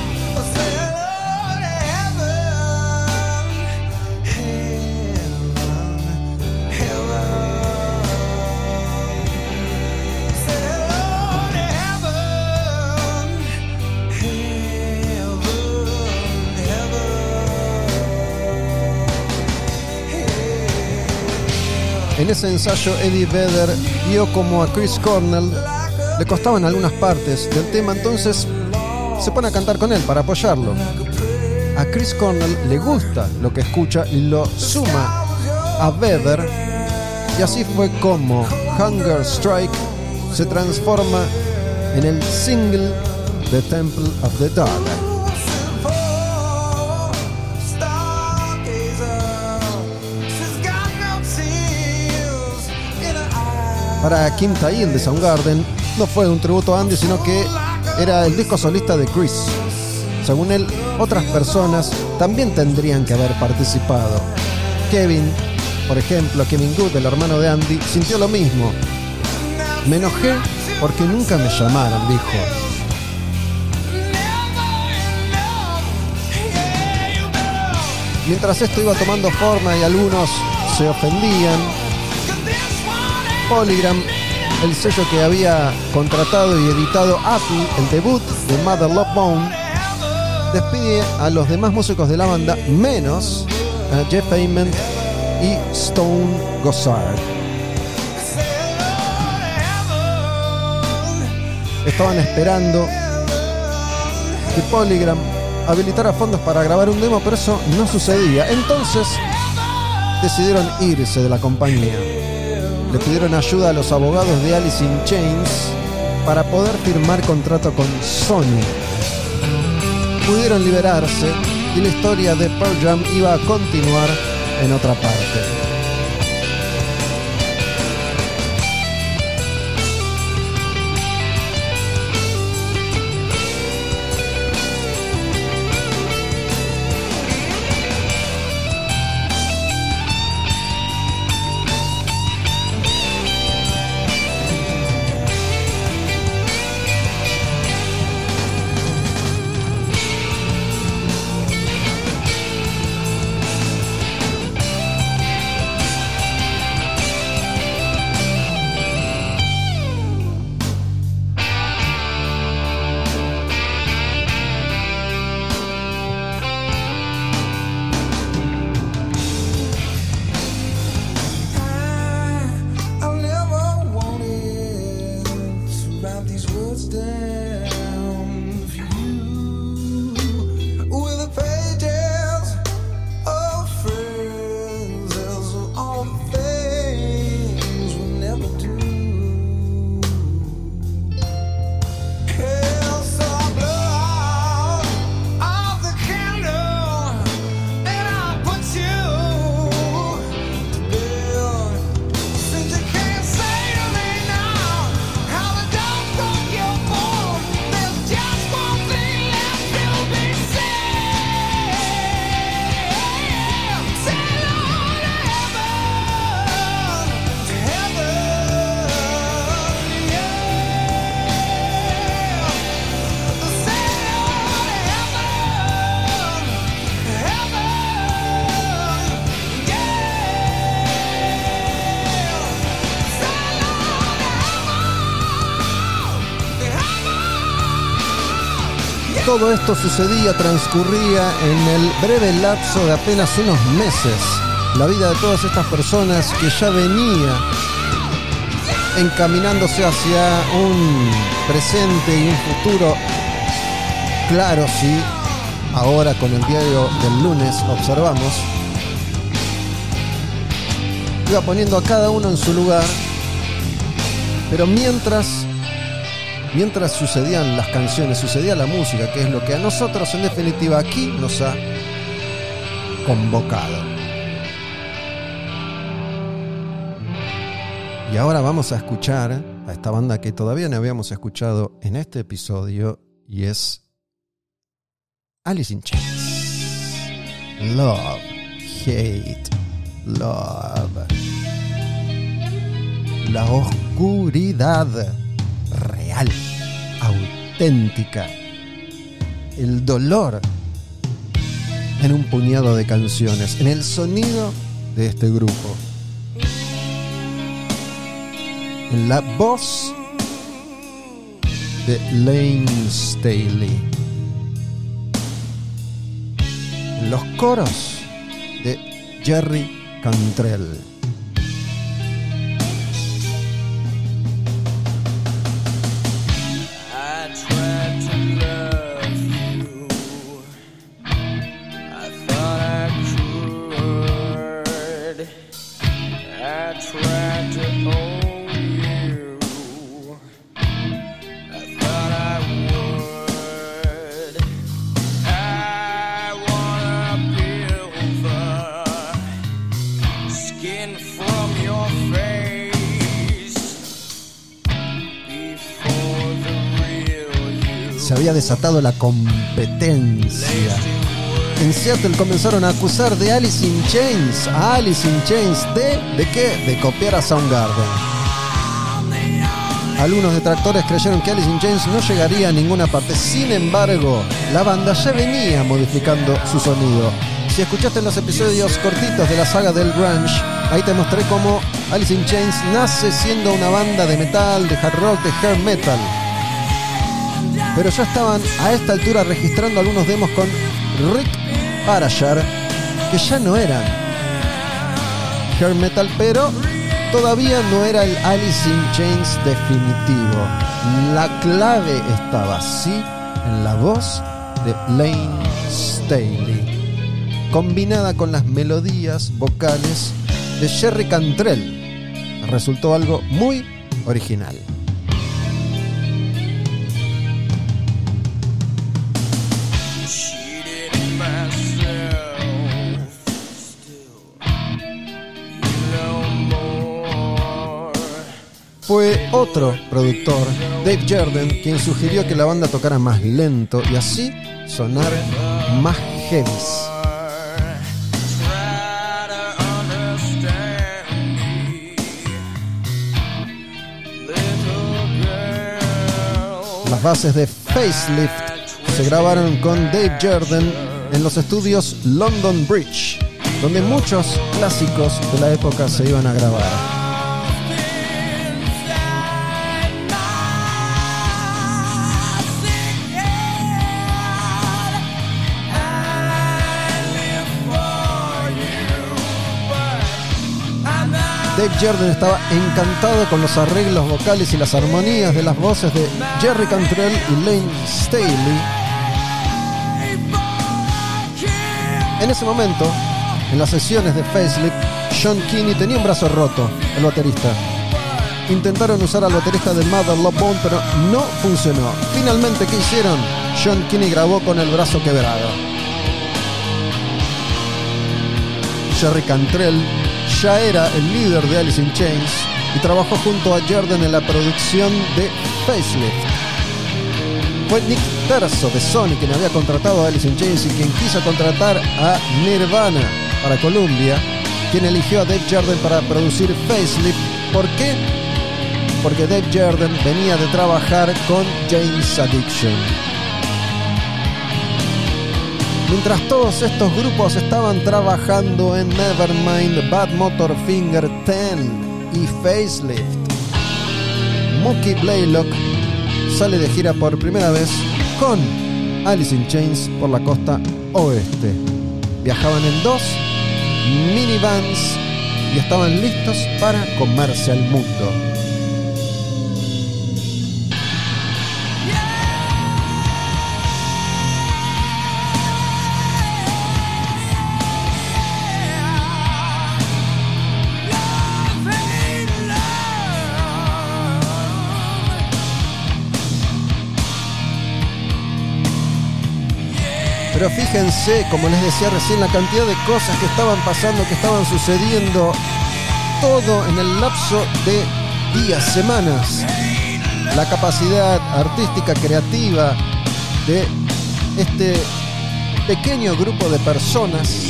En ese ensayo Eddie Vedder vio como a Chris Cornell le costaban algunas partes del tema, entonces se pone a cantar con él para apoyarlo. A Chris Cornell le gusta lo que escucha y lo suma a Vedder y así fue como Hunger Strike se transforma en el single The Temple of the Dog. Para Kim Tail de Soundgarden no fue un tributo a Andy, sino que era el disco solista de Chris. Según él, otras personas también tendrían que haber participado. Kevin, por ejemplo, Kevin Good, el hermano de Andy, sintió lo mismo. Me enojé porque nunca me llamaron, dijo. Mientras esto iba tomando forma y algunos se ofendían, Polygram el sello que había contratado y editado Apple, el debut de Mother Love Bone, despide a los demás músicos de la banda, menos a Jeff Ament y Stone Gossard. Estaban esperando que Polygram habilitara fondos para grabar un demo, pero eso no sucedía. Entonces decidieron irse de la compañía. Le pidieron ayuda a los abogados de Alice in Chains para poder firmar contrato con Sony. Pudieron liberarse y la historia de Pearl Jam iba a continuar en otra parte. Todo esto sucedía, transcurría en el breve lapso de apenas unos meses. La vida de todas estas personas que ya venía encaminándose hacia un presente y un futuro claro, sí, ahora con el diario del lunes observamos, iba poniendo a cada uno en su lugar, pero mientras mientras sucedían las canciones, sucedía la música, que es lo que a nosotros en definitiva aquí nos ha convocado. Y ahora vamos a escuchar a esta banda que todavía no habíamos escuchado en este episodio y es Alice in Chains. Love, hate, love. La oscuridad auténtica, el dolor en un puñado de canciones, en el sonido de este grupo, en la voz de Lane Staley, en los coros de Jerry Cantrell. Desatado la competencia. En Seattle comenzaron a acusar de Alice in Chains, a Alice in Chains de, ¿de qué? De copiar a Soundgarden. Algunos detractores creyeron que Alice in Chains no llegaría a ninguna parte. Sin embargo, la banda ya venía modificando su sonido. Si escuchaste los episodios cortitos de la saga del grunge, ahí te mostré cómo Alice in Chains nace siendo una banda de metal, de hard rock, de hair metal. Pero ya estaban a esta altura registrando algunos demos con Rick Parashar, que ya no eran hair metal, pero todavía no era el Alice in Chains definitivo. La clave estaba, sí, en la voz de Lane Staley, combinada con las melodías vocales de Jerry Cantrell. Resultó algo muy original. Fue otro productor, Dave Jordan, quien sugirió que la banda tocara más lento y así sonar más heavy. Las bases de Facelift se grabaron con Dave Jordan en los estudios London Bridge, donde muchos clásicos de la época se iban a grabar. Dave Jordan estaba encantado con los arreglos vocales y las armonías de las voces de Jerry Cantrell y Lane Staley. En ese momento, en las sesiones de Facelift, John Kinney tenía un brazo roto, el baterista. Intentaron usar al baterista de Mother Love Bone, pero no funcionó. Finalmente, ¿qué hicieron? John Kinney grabó con el brazo quebrado. Jerry Cantrell ya era el líder de Alice in Chains y trabajó junto a Jordan en la producción de Facelift. Fue Nick Terzo de Sony quien había contratado a Alice in Chains y quien quiso contratar a Nirvana para Columbia, quien eligió a Dave Jordan para producir Facelift. ¿Por qué? Porque Dave Jordan venía de trabajar con James Addiction. Mientras todos estos grupos estaban trabajando en Nevermind, Bad Motor Finger 10 y Facelift, Mookie Blaylock sale de gira por primera vez con Alice in Chains por la costa oeste. Viajaban en dos minivans y estaban listos para comerse al mundo. Pero fíjense, como les decía recién, la cantidad de cosas que estaban pasando, que estaban sucediendo, todo en el lapso de días, semanas. La capacidad artística, creativa de este pequeño grupo de personas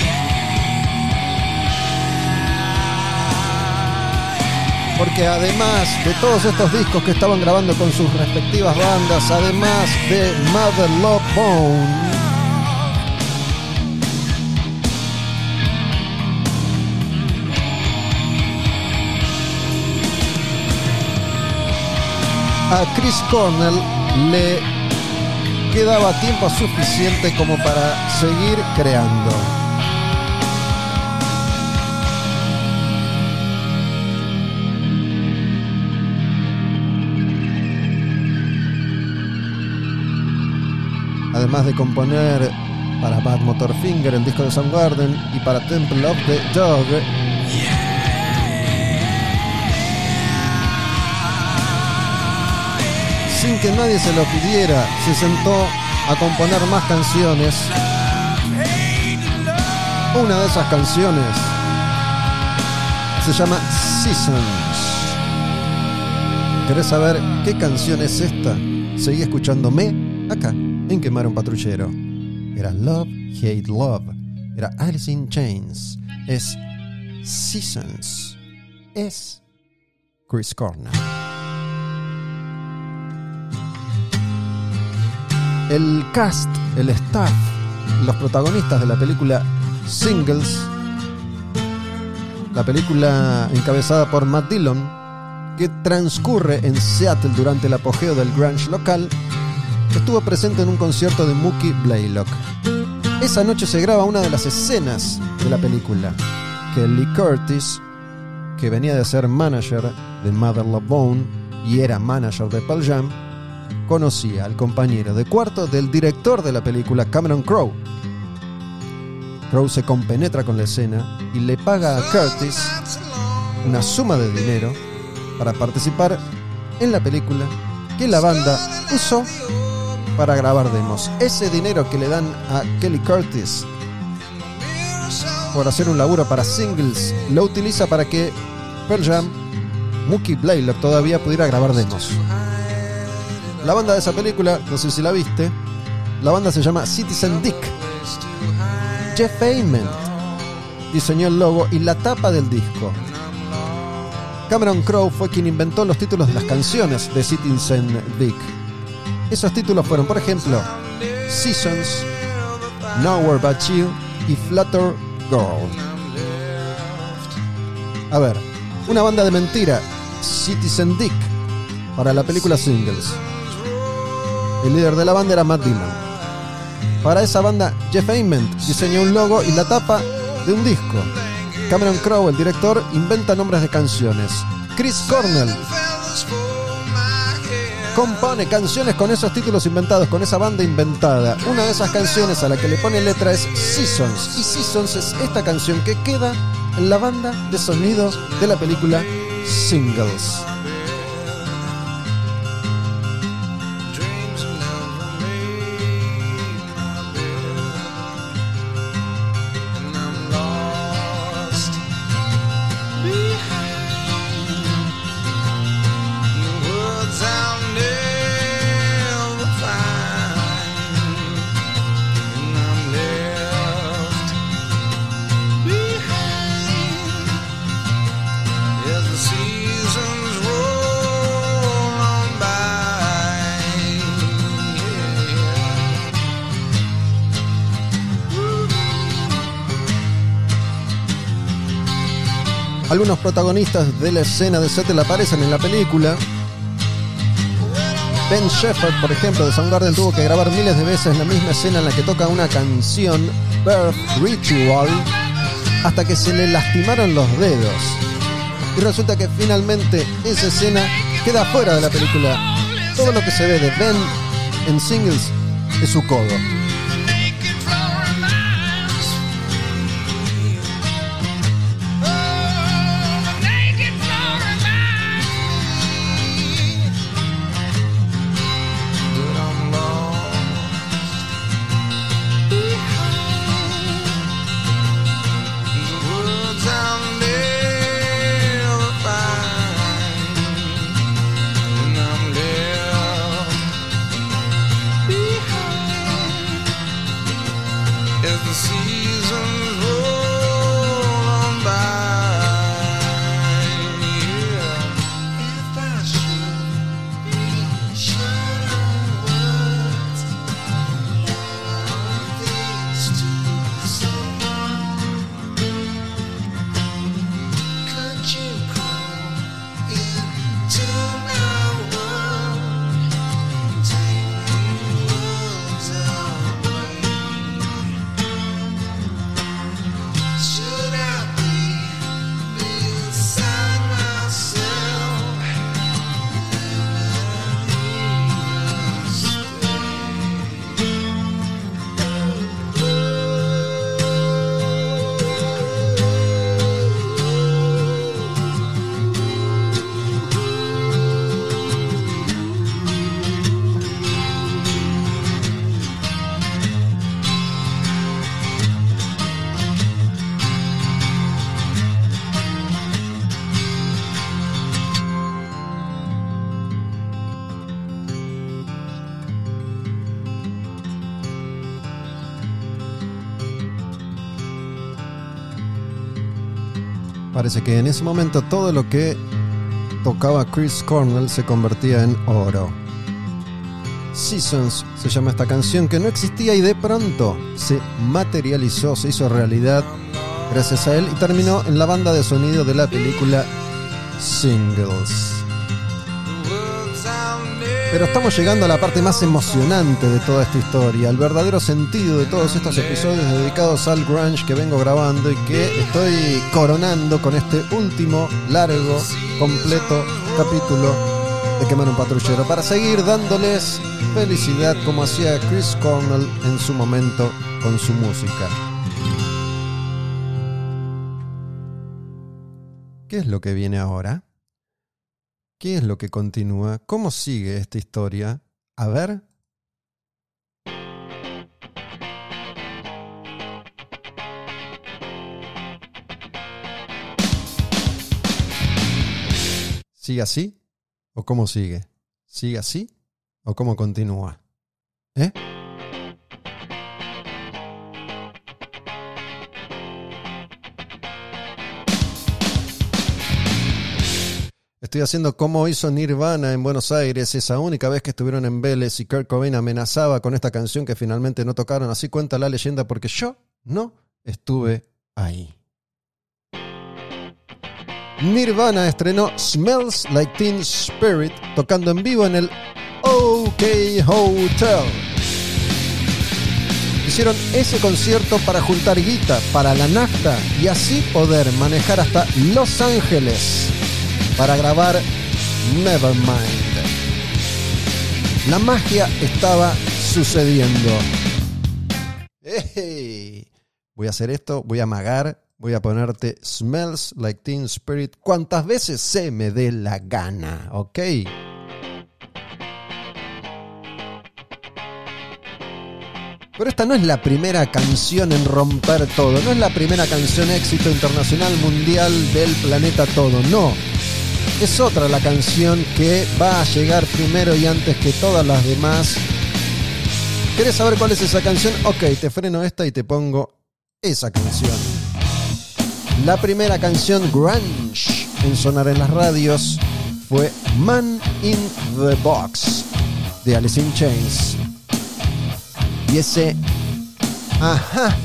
porque además de todos estos discos que estaban grabando con sus respectivas bandas, además de Mother Love Bone, a Chris Cornell le quedaba tiempo suficiente como para seguir creando. Además de componer para Bad Motorfinger el disco de Soundgarden y para Temple of the Dog, sin que nadie se lo pidiera, se sentó a componer más canciones. Una de esas canciones se llama Seasons. ¿Querés saber qué canción es esta? Seguí escuchándome acá, en Quemar un Patrullero. Era Love, Hate Love. Era Alice in Chains. Es Seasons. Es Chris Cornell. El cast, el staff, los protagonistas de la película Singles, la película encabezada por Matt Dillon, que transcurre en Seattle durante el apogeo del grunge local, estuvo presente en un concierto de Mookie Blaylock. Esa noche se graba una de las escenas de la película, que Lee Curtis, que venía de ser manager de Mother Love Bone y era manager de Pearl Jam, conocía al compañero de cuarto del director de la película, Cameron Crowe. Crowe se compenetra con la escena y le paga a Curtis una suma de dinero para participar en la película que la banda usó para grabar demos. Ese dinero que le dan a Kelly Curtis por hacer un laburo para singles lo utiliza para que Pearl Jam, Mookie Blaylock todavía pudiera grabar demos. La banda de esa película, no sé si la viste, la banda se llama Citizen Dick. Jeff Ament diseñó el logo y la tapa del disco. Cameron Crowe fue quien inventó los títulos de las canciones de Citizen Dick. Esos títulos fueron, por ejemplo, Seasons, Nowhere But You y Flutter Girl. A ver, una banda de mentira, Citizen Dick, para la película Singles. El líder de la banda era Matt Dillon. Para esa banda, Jeff Ament diseñó un logo y la tapa de un disco. Cameron Crowe, el director, inventa nombres de canciones. Chris Cornell compone canciones con esos títulos inventados, con esa banda inventada. Una de esas canciones a la que le pone letra es Seasons. Y Seasons es esta canción que queda en la banda de sonido de la película Singles. Algunos protagonistas de la escena de Settle aparecen en la película. Ben Shepherd, por ejemplo, de Soundgarden tuvo que grabar miles de veces la misma escena en la que toca una canción, Birth Ritual, hasta que se le lastimaron los dedos. Y resulta que finalmente esa escena queda fuera de la película. Todo lo que se ve de Ben en singles es su codo. Parece que en ese momento todo lo que tocaba Chris Cornell se convertía en oro. Seasons se llama esta canción que no existía y de pronto se materializó, se hizo realidad gracias a él y terminó en la banda de sonido de la película Singles. Pero estamos llegando a la parte más emocionante de toda esta historia, el verdadero sentido de todos estos episodios dedicados al grunge que vengo grabando y que estoy coronando con este último largo, completo capítulo de Quemar un Patrullero para seguir dándoles felicidad como hacía Chris Cornell en su momento con su música. ¿Qué es lo que viene ahora? ¿Qué es lo que continúa? ¿Cómo sigue esta historia? A ver. ¿Sigue así? ¿O cómo sigue? ¿Sigue así? ¿O cómo continúa? ¿Eh? Estoy haciendo como hizo Nirvana en Buenos Aires, esa única vez que estuvieron en Vélez y Kurt Cobain amenazaba con esta canción que finalmente no tocaron. Así cuenta la leyenda porque yo no estuve ahí. Nirvana estrenó Smells Like Teen Spirit tocando en vivo en el OK Hotel. Hicieron ese concierto para juntar guita para la nafta y así poder manejar hasta Los Ángeles para grabar Nevermind. La magia estaba sucediendo. Voy a hacer esto, voy a amagar, voy a ponerte Smells Like Teen Spirit cuantas veces se me dé la gana, ¿ok? Pero esta no es la primera canción en romper todo, no es la primera canción éxito internacional mundial del planeta todo, no. Es otra la canción que va a llegar primero y antes que todas las demás. ¿Querés saber cuál es esa canción? Ok, te freno esta y te pongo esa canción. La primera canción grunge en sonar en las radios fue Man in the Box de Alice in Chains. Y ese ajá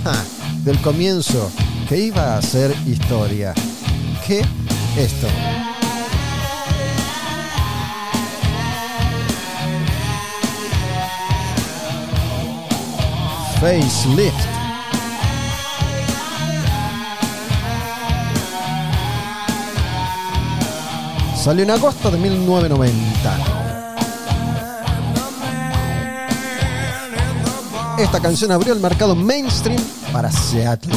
del comienzo que iba a ser historia. ¿Qué? Esto. Facelift. Salió en agosto de 1990. Esta canción abrió el mercado mainstream para Seattle.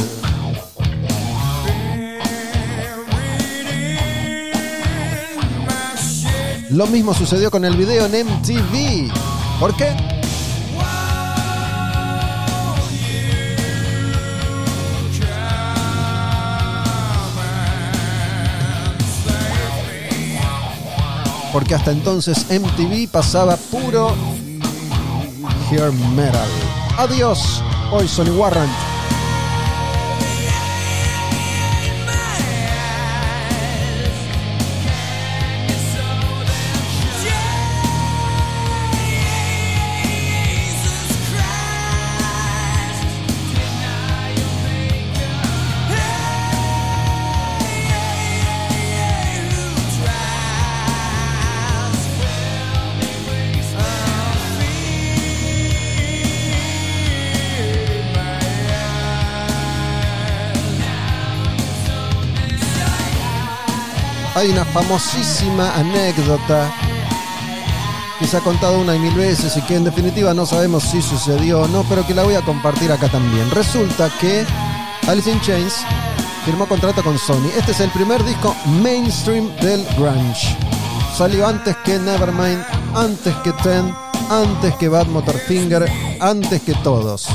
Lo mismo sucedió con el video en MTV. ¿Por qué? Porque hasta entonces MTV pasaba puro hair metal. Adiós, hoy Sonny Warrant. Hay una famosísima anécdota que se ha contado una y mil veces y que en definitiva no sabemos si sucedió o no, pero que la voy a compartir acá también. Resulta que Alice in Chains firmó contrato con Sony. Este es el primer disco mainstream del grunge. Salió antes que Nevermind, antes que Ten, antes que Bad Motorfinger, antes que todos.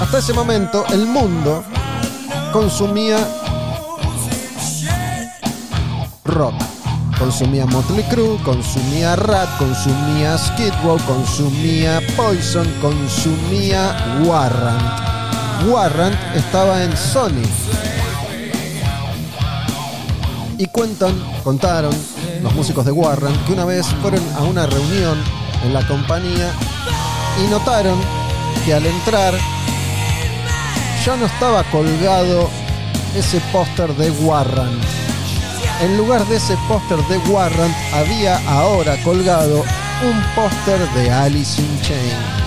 Hasta ese momento el mundo consumía Consumía Motley Crue, consumía Rat, consumía Skid Row, consumía Poison, consumía Warrant. Warrant estaba en Sony. Y cuentan, contaron los músicos de Warren, que una vez fueron a una reunión en la compañía y notaron que al entrar ya no estaba colgado ese póster de Warren. En lugar de ese póster de Warren había ahora colgado un póster de Alice in Chains.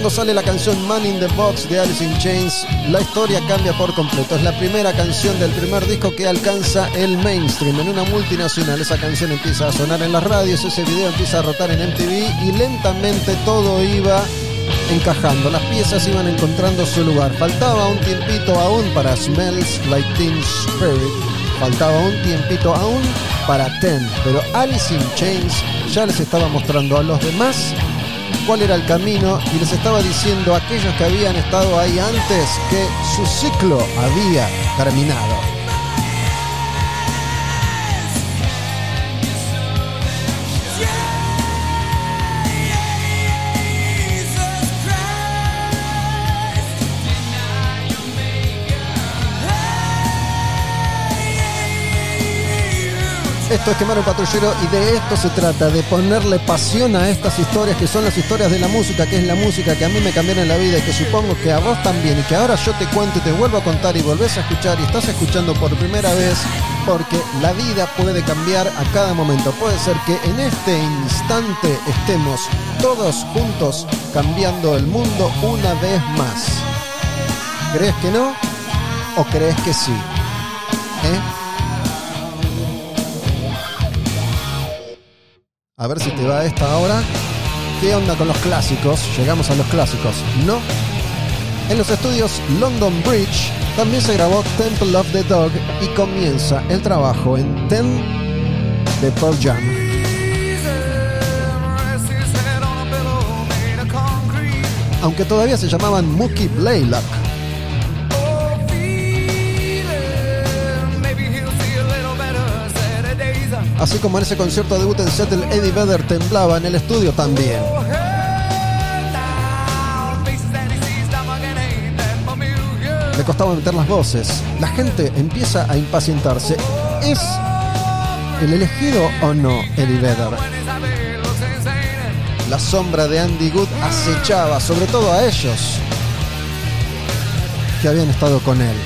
Cuando sale la canción Man in the Box de Alice in Chains, la historia cambia por completo. Es la primera canción del primer disco que alcanza el mainstream en una multinacional. Esa canción empieza a sonar en las radios, ese video empieza a rotar en MTV y lentamente todo iba encajando. Las piezas iban encontrando su lugar. Faltaba un tiempito aún para Smells Like Teen Spirit. Faltaba un tiempito aún para Ten. Pero Alice in Chains ya les estaba mostrando a los demás cuál era el camino y les estaba diciendo a aquellos que habían estado ahí antes que su ciclo había terminado. Esto es Quemar un Patrullero y de esto se trata, de ponerle pasión a estas historias que son las historias de la música, que es la música que a mí me cambiaron la vida y que supongo que a vos también y que ahora yo te cuento y te vuelvo a contar y volvés a escuchar y estás escuchando por primera vez porque la vida puede cambiar a cada momento. Puede ser que en este instante estemos todos juntos cambiando el mundo una vez más. ¿Crees que no? ¿O crees que sí? ¿Eh? A ver si te va esta ahora. ¿Qué onda con los clásicos? Llegamos a los clásicos. No. En los estudios London Bridge también se grabó Temple of the Dog y comienza el trabajo en Ten de Pearl Jam. Aunque todavía se llamaban Mookie Blaylock. Así como en ese concierto debut en Seattle, Eddie Vedder temblaba en el estudio también. Le costaba meter las voces. La gente empieza a impacientarse. ¿Es el elegido o no Eddie Vedder? La sombra de Andy Good acechaba, sobre todo a ellos que habían estado con él.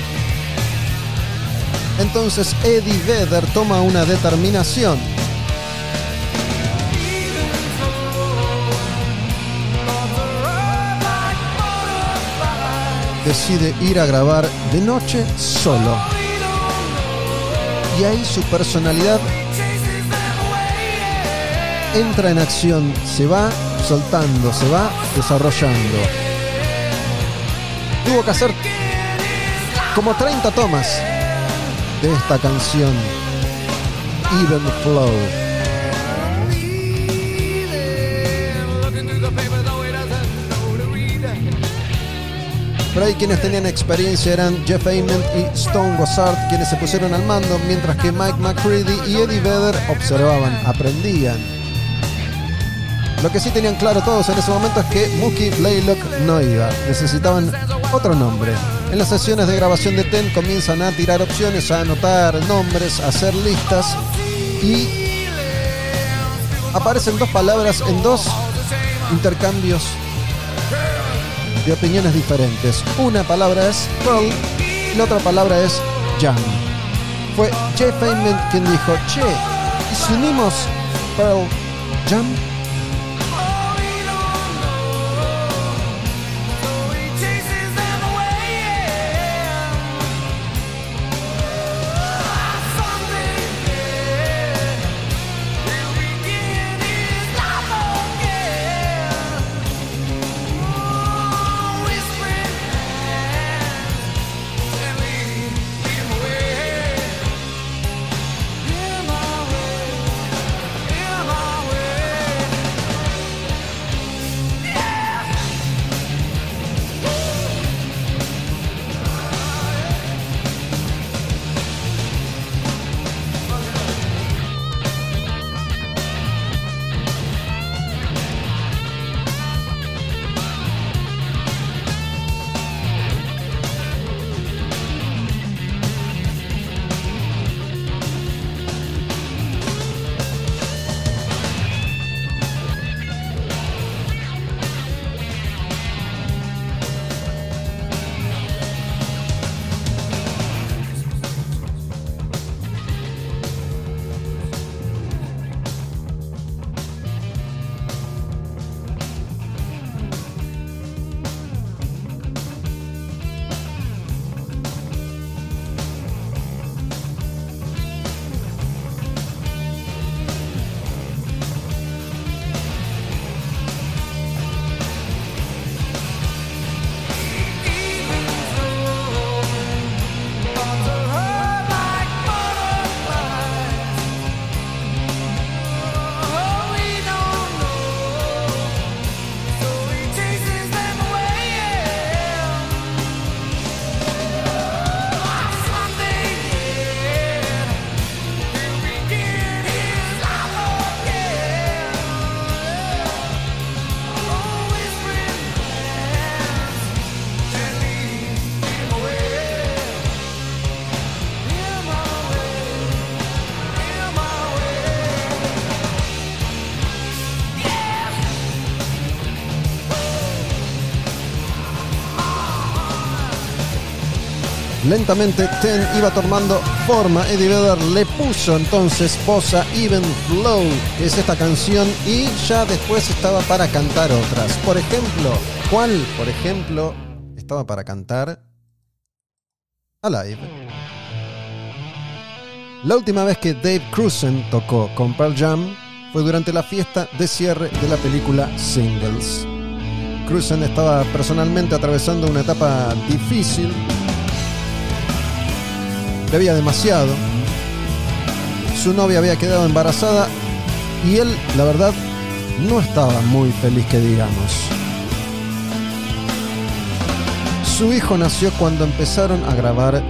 Entonces Eddie Vedder toma una determinación. Decide ir a grabar de noche solo. Y ahí su personalidad entra en acción, se va soltando, se va desarrollando. Tuvo que hacer como 30 tomas de esta canción, Even Flow. Pero ahí quienes tenían experiencia eran Jeff Ament y Stone Gossard, quienes se pusieron al mando, mientras que Mike McCready y Eddie Vedder observaban, aprendían. Lo que sí tenían claro todos en ese momento es que Mookie Blaylock no iba, necesitaban otro nombre. En las sesiones de grabación de TEN comienzan a tirar opciones, a anotar nombres, a hacer listas y aparecen dos palabras en dos intercambios de opiniones diferentes. Una palabra es Pearl y la otra palabra es Jam. Fue Jay Feynman quien dijo, che, ¿y si unimos Pearl Jam? Lentamente Ten iba tomando forma. Eddie Vedder le puso entonces posa Even Flow, que es esta canción, y ya después estaba para cantar otras. Por ejemplo, ¿cuál, por ejemplo, estaba para cantar? Alive. La última vez que Dave Cruzen tocó con Pearl Jam fue durante la fiesta de cierre de la película Singles. Cruzen estaba personalmente atravesando una etapa difícil había demasiado. Su novia había quedado embarazada y él, la verdad, no estaba muy feliz que digamos. Su hijo nació cuando empezaron a grabar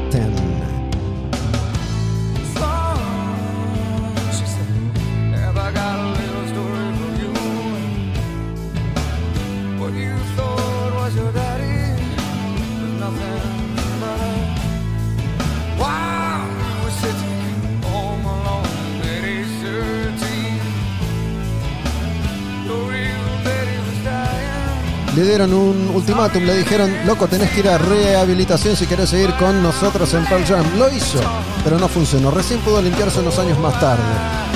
le dieron un ultimátum, le dijeron, loco, tenés que ir a rehabilitación si querés seguir con nosotros en Pearl Jam. Lo hizo, pero no funcionó. Recién pudo limpiarse unos años más tarde.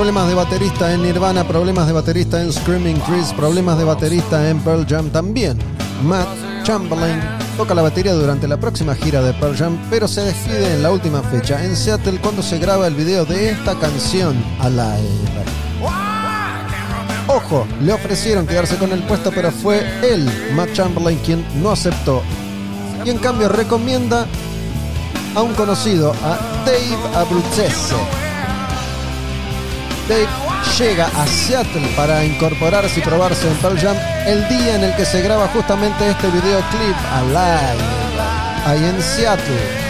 Problemas de baterista en Nirvana, problemas de baterista en Screaming Trees, problemas de baterista en Pearl Jam también. Matt Chamberlain toca la batería durante la próxima gira de Pearl Jam, pero se despide en la última fecha en Seattle cuando se graba el video de esta canción, Alive. Ojo, le ofrecieron quedarse con el puesto, pero fue él, Matt Chamberlain, quien no aceptó. Y en cambio recomienda a un conocido, a Dave Abruzzese Llega a Seattle para incorporarse y probarse en Pearl Jam el día en el que se graba justamente este videoclip Alive, ahí en Seattle.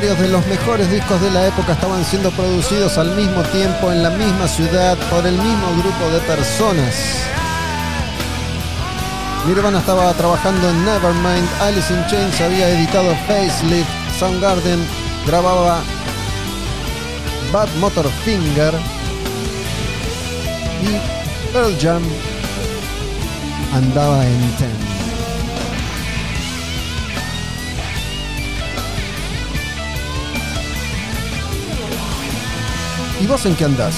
Varios de los mejores discos de la época estaban siendo producidos al mismo tiempo en la misma ciudad por el mismo grupo de personas. Nirvana estaba trabajando en Nevermind, Alice in Chains había editado Facelift, Soundgarden grababa Bad Motor Finger y Pearl Jam andaba en Ten. ¿Y vos en qué andás?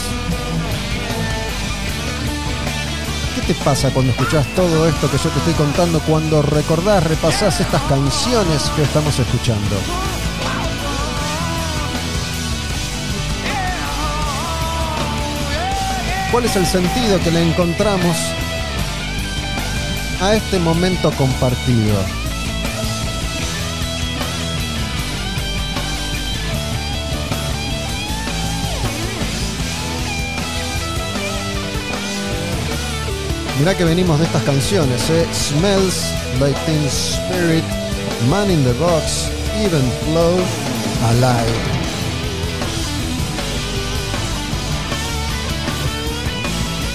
¿Qué te pasa cuando escuchás todo esto que yo te estoy contando, cuando recordás, repasás estas canciones que estamos escuchando? ¿Cuál es el sentido que le encontramos a este momento compartido? Mirá que venimos de estas canciones, ¿eh? Smells Like Teen Spirit, Man in the Box, Even Flow, Alive.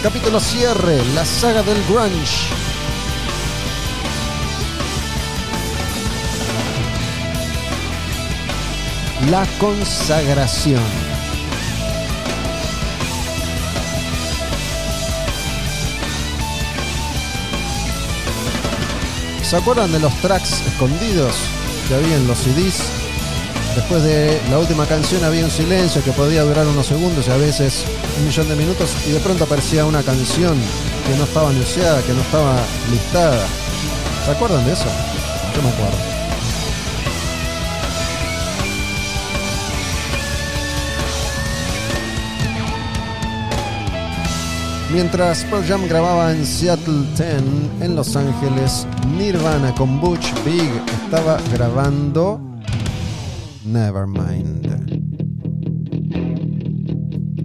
capítulo cierre, la saga del grunge. La consagración. ¿Se acuerdan de los tracks escondidos que había en los CDs? Después de la última canción había un silencio que podía durar unos segundos y a veces un millón de minutos y de pronto aparecía una canción que no estaba anunciada, que no estaba listada. ¿Se acuerdan de eso? Yo me acuerdo. Mientras Pearl Jam grababa en Seattle 10, en Los Ángeles, Nirvana con Butch Big estaba grabando Nevermind.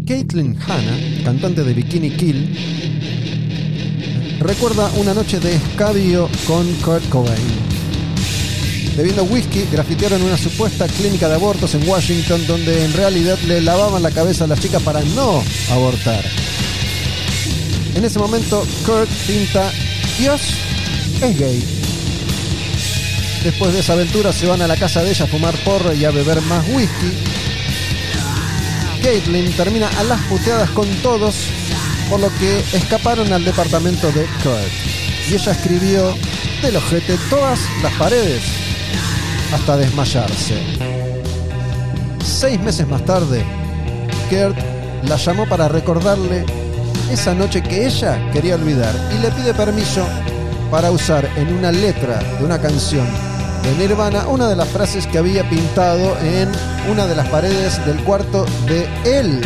Caitlin Hanna, cantante de Bikini Kill, recuerda una noche de escabio con Kurt Cobain. Bebiendo whisky, grafitearon una supuesta clínica de abortos en Washington donde en realidad le lavaban la cabeza a las chicas para no abortar. En ese momento, Kurt pinta Dios es gay. Después de esa aventura se van a la casa de ella a fumar porro y a beber más whisky. Caitlin termina a las puteadas con todos, por lo que escaparon al departamento de Kurt. Y ella escribió del ojete todas las paredes hasta desmayarse. Seis meses más tarde, Kurt la llamó para recordarle esa noche que ella quería olvidar y le pide permiso para usar en una letra de una canción de Nirvana una de las frases que había pintado en una de las paredes del cuarto de él.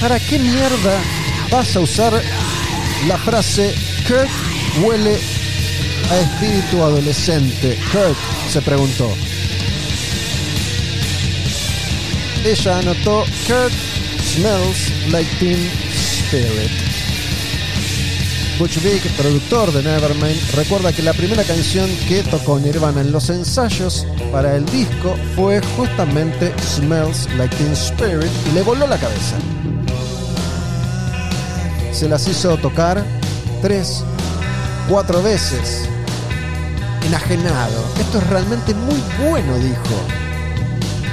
¿Para qué mierda vas a usar la frase Kurt huele a espíritu adolescente? Kurt se preguntó. Ella anotó Kurt smells like teen spirit. Butch Vig, productor de Nevermind, recuerda que la primera canción que tocó Nirvana en los ensayos para el disco fue justamente Smells Like Teen Spirit y le voló la cabeza. Se las hizo tocar tres, cuatro veces. Enajenado. Esto es realmente muy bueno, dijo.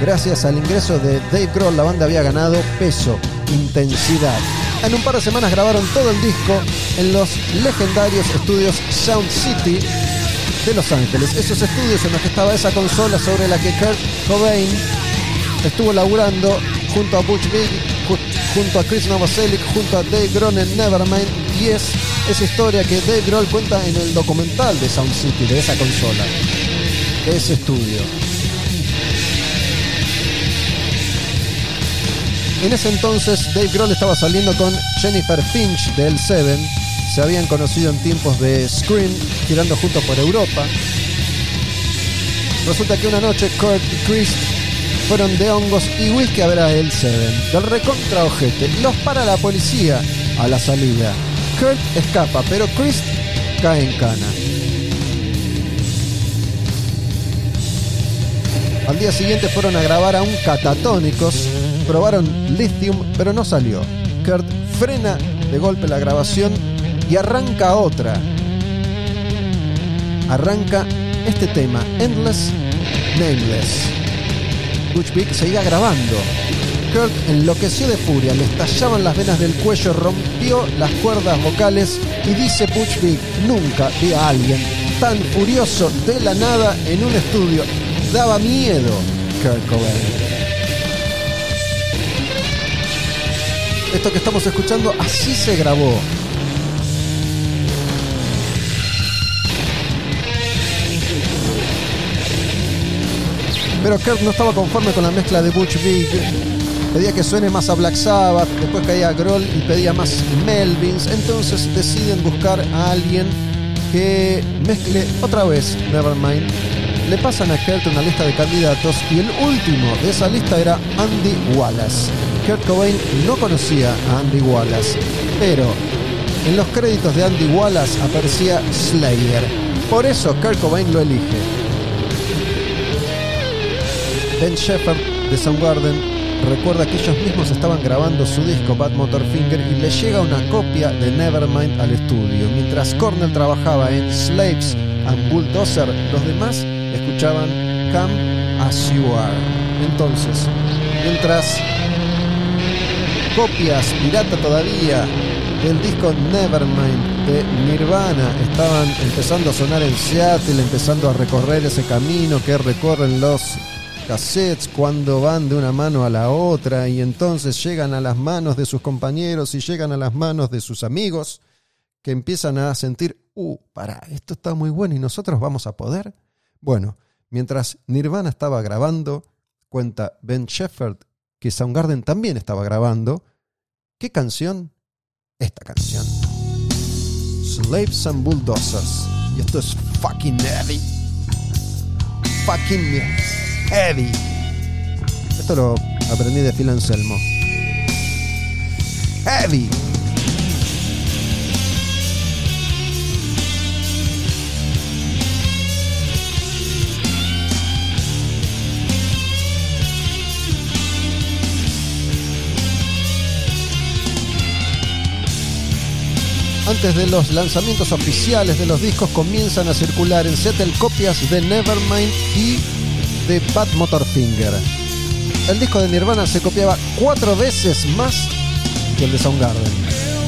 Gracias al ingreso de Dave Grohl, la banda había ganado peso, intensidad. En un par de semanas grabaron todo el disco en los legendarios estudios Sound City de Los Ángeles. Esos estudios en los que estaba esa consola sobre la que Kurt Cobain estuvo laburando junto a Butch Vig, junto a Chris Novoselic, junto a Dave Grohl en Nevermind. Y esa historia que Dave Grohl cuenta en el documental de Sound City, de esa consola, de ese estudio. En ese entonces Dave Grohl estaba saliendo con Jennifer Finch de El Seven. Se habían conocido en tiempos de Scream, girando juntos por Europa. Resulta que una noche Kurt y Chris fueron de hongos y whisky a ver a El Seven. Del recontra ojete. Los para la policía a la salida. Kurt escapa, pero Chris cae en cana. Al día siguiente fueron a grabar a un catatónicos probaron Lithium, pero no salió. Kurt frena de golpe la grabación y arranca otra. Arranca este tema, Endless Nameless. Butch Vig seguía grabando. Kurt enloqueció de furia, le estallaban las venas del cuello, rompió las cuerdas vocales y dice Butch Vig, nunca vi a alguien tan furioso de la nada en un estudio. Daba miedo Kurt Cobain. Esto que estamos escuchando así se grabó. Pero Kurt no estaba conforme con la mezcla de Butch Vig. Pedía que suene más a Black Sabbath, después caía a Grohl y pedía más Melvins. Entonces deciden buscar a alguien que mezcle otra vez Nevermind. Le pasan a Kurt una lista de candidatos y el último de esa lista era Andy Wallace. Kurt Cobain no conocía a Andy Wallace, pero en los créditos de Andy Wallace aparecía Slayer. Por eso Kurt Cobain lo elige. Ben Shepard de Soundgarden recuerda que ellos mismos estaban grabando su disco Bad Motorfinger y le llega una copia de Nevermind al estudio. Mientras Cornell trabajaba en Slaves and Bulldozer, los demás escuchaban Come As You Are. Entonces, mientras copias pirata todavía del disco Nevermind de Nirvana estaban empezando a sonar en Seattle, empezando a recorrer ese camino que recorren los cassettes cuando van de una mano a la otra y entonces llegan a las manos de sus compañeros y llegan a las manos de sus amigos que empiezan a sentir, uh, para, esto está muy bueno y nosotros vamos a poder. Bueno, mientras Nirvana estaba grabando, cuenta Ben Shepard que Soundgarden también estaba grabando. ¿Qué canción? Esta canción. Slaves and Bulldozers. Y esto es fucking heavy. Fucking heavy. Esto lo aprendí de Phil Anselmo. Heavy. Antes de los lanzamientos oficiales de los discos comienzan a circular en Seattle copias de Nevermind y de Bad Motorfinger. El disco de Nirvana se copiaba cuatro veces más que el de Soundgarden.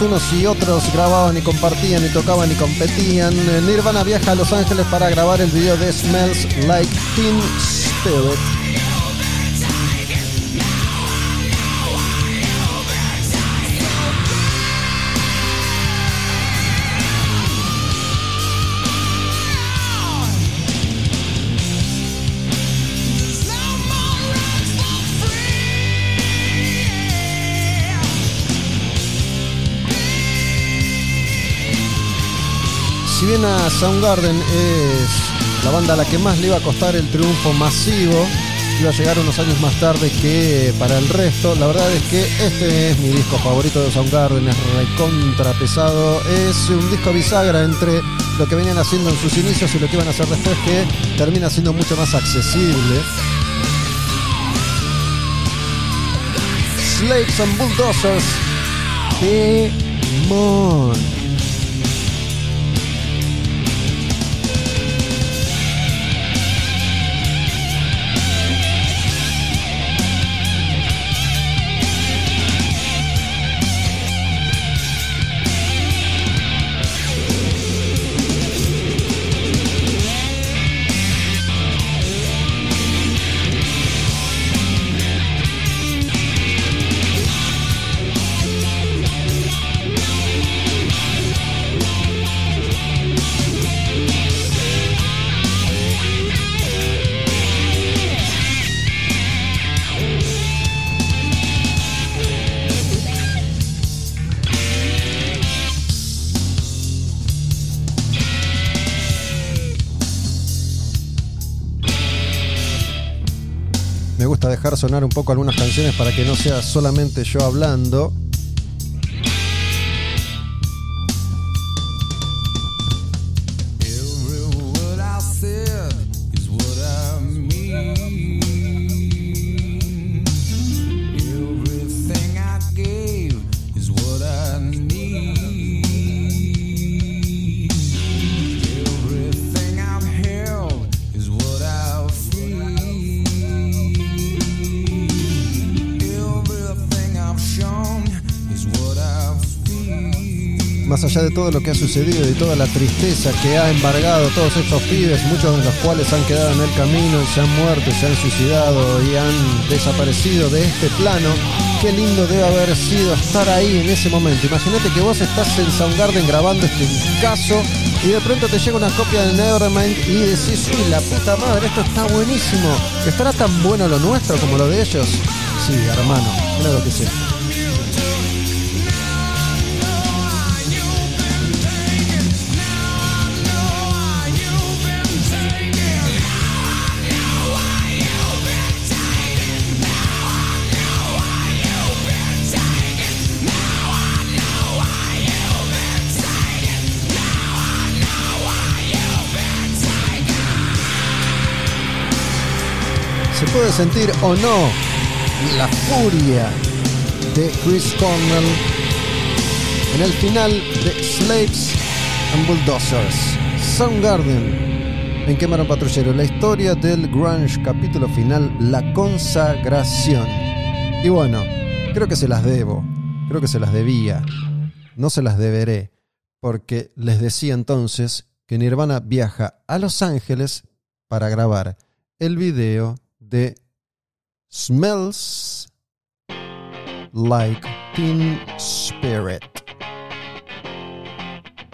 Unos y otros grababan y compartían y tocaban y competían, Nirvana viaja a Los Ángeles para grabar el video de Smells Like Teen Spirit. Bien a Soundgarden es la banda a la que más le iba a costar el triunfo masivo, iba a llegar unos años más tarde que para el resto. La verdad es que este es mi disco favorito de Soundgarden, es recontra pesado. Es un disco bisagra entre lo que venían haciendo en sus inicios y lo que iban a hacer después, que termina siendo mucho más accesible. Slaves and Bulldozers. Demon. Sonar un poco algunas canciones para que no sea solamente yo hablando. Allá de todo lo que ha sucedido y toda la tristeza que ha embargado todos estos pibes, muchos de los cuales han quedado en el camino se han muerto, se han suicidado y han desaparecido de este plano, qué lindo debe haber sido estar ahí en ese momento. Imagínate que vos estás en Soundgarden grabando este caso y de pronto te llega una copia de Nevermind y decís, uy, la puta madre, esto está buenísimo. ¿Estará tan bueno lo nuestro como lo de ellos? Sí, hermano, claro que sí. Puede sentir o no la furia de Chris Cornell en el final de Slaves and Bulldozers. Soundgarden en Quemaron Patrullero, la historia del grunge, capítulo final, la consagración. Y bueno, creo que se las debo, creo que se las debía, no se las deberé, porque les decía entonces que Nirvana viaja a Los Ángeles para grabar el video de Smells Like Teen Spirit.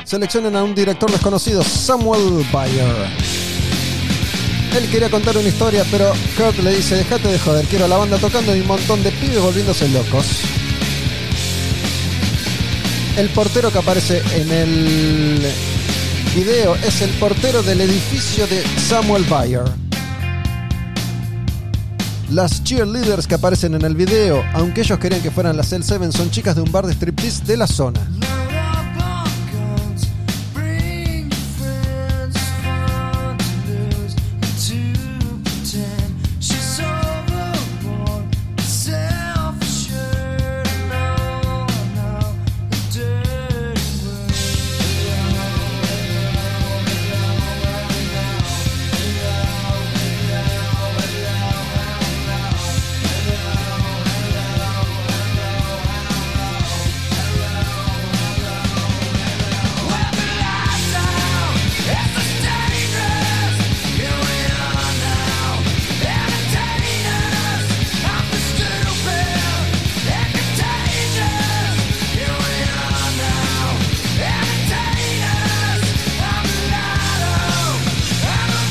Seleccionan a un director desconocido, Samuel Bayer. Él quería contar una historia, pero Kurt le dice, déjate de joder, quiero la banda tocando y un montón de pibes volviéndose locos. El portero que aparece en el video es el portero del edificio de Samuel Bayer. Las cheerleaders que aparecen en el video, aunque ellos querían que fueran las L7, son chicas de un bar de striptease de la zona.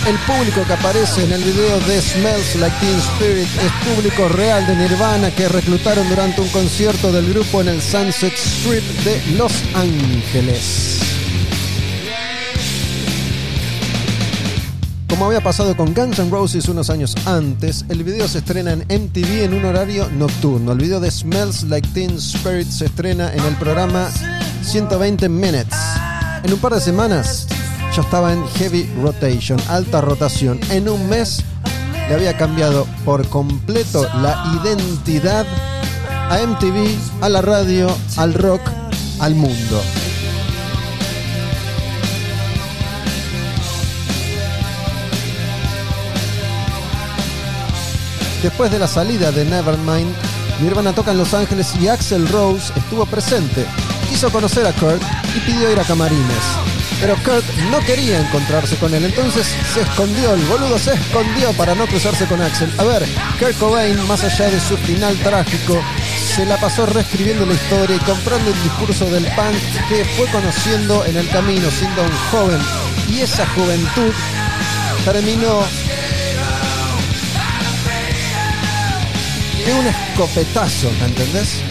El público que aparece en el video de Smells Like Teen Spirit es público real de Nirvana que reclutaron durante un concierto del grupo en el Sunset Strip de Los Ángeles. Como había pasado con Guns N' Roses unos años antes, el video se estrena en MTV en un horario nocturno. El video de Smells Like Teen Spirit se estrena en el programa 120 Minutes. En un par de semanas estaba en heavy rotation, alta rotación. En un mes le había cambiado por completo la identidad a MTV, a la radio, al rock, al mundo. Después de la salida de Nevermind, Nirvana toca en Los Ángeles y Axel Rose estuvo presente. Quiso conocer a Kurt y pidió ir a camarines. Pero Kurt no quería encontrarse con él, entonces se escondió, el boludo se escondió para no cruzarse con Axel. A ver, Kurt Cobain, más allá de su final trágico, se la pasó reescribiendo la historia y comprando el discurso del punk que fue conociendo en el camino siendo un joven. Y esa juventud terminó de un escopetazo, ¿me entendés?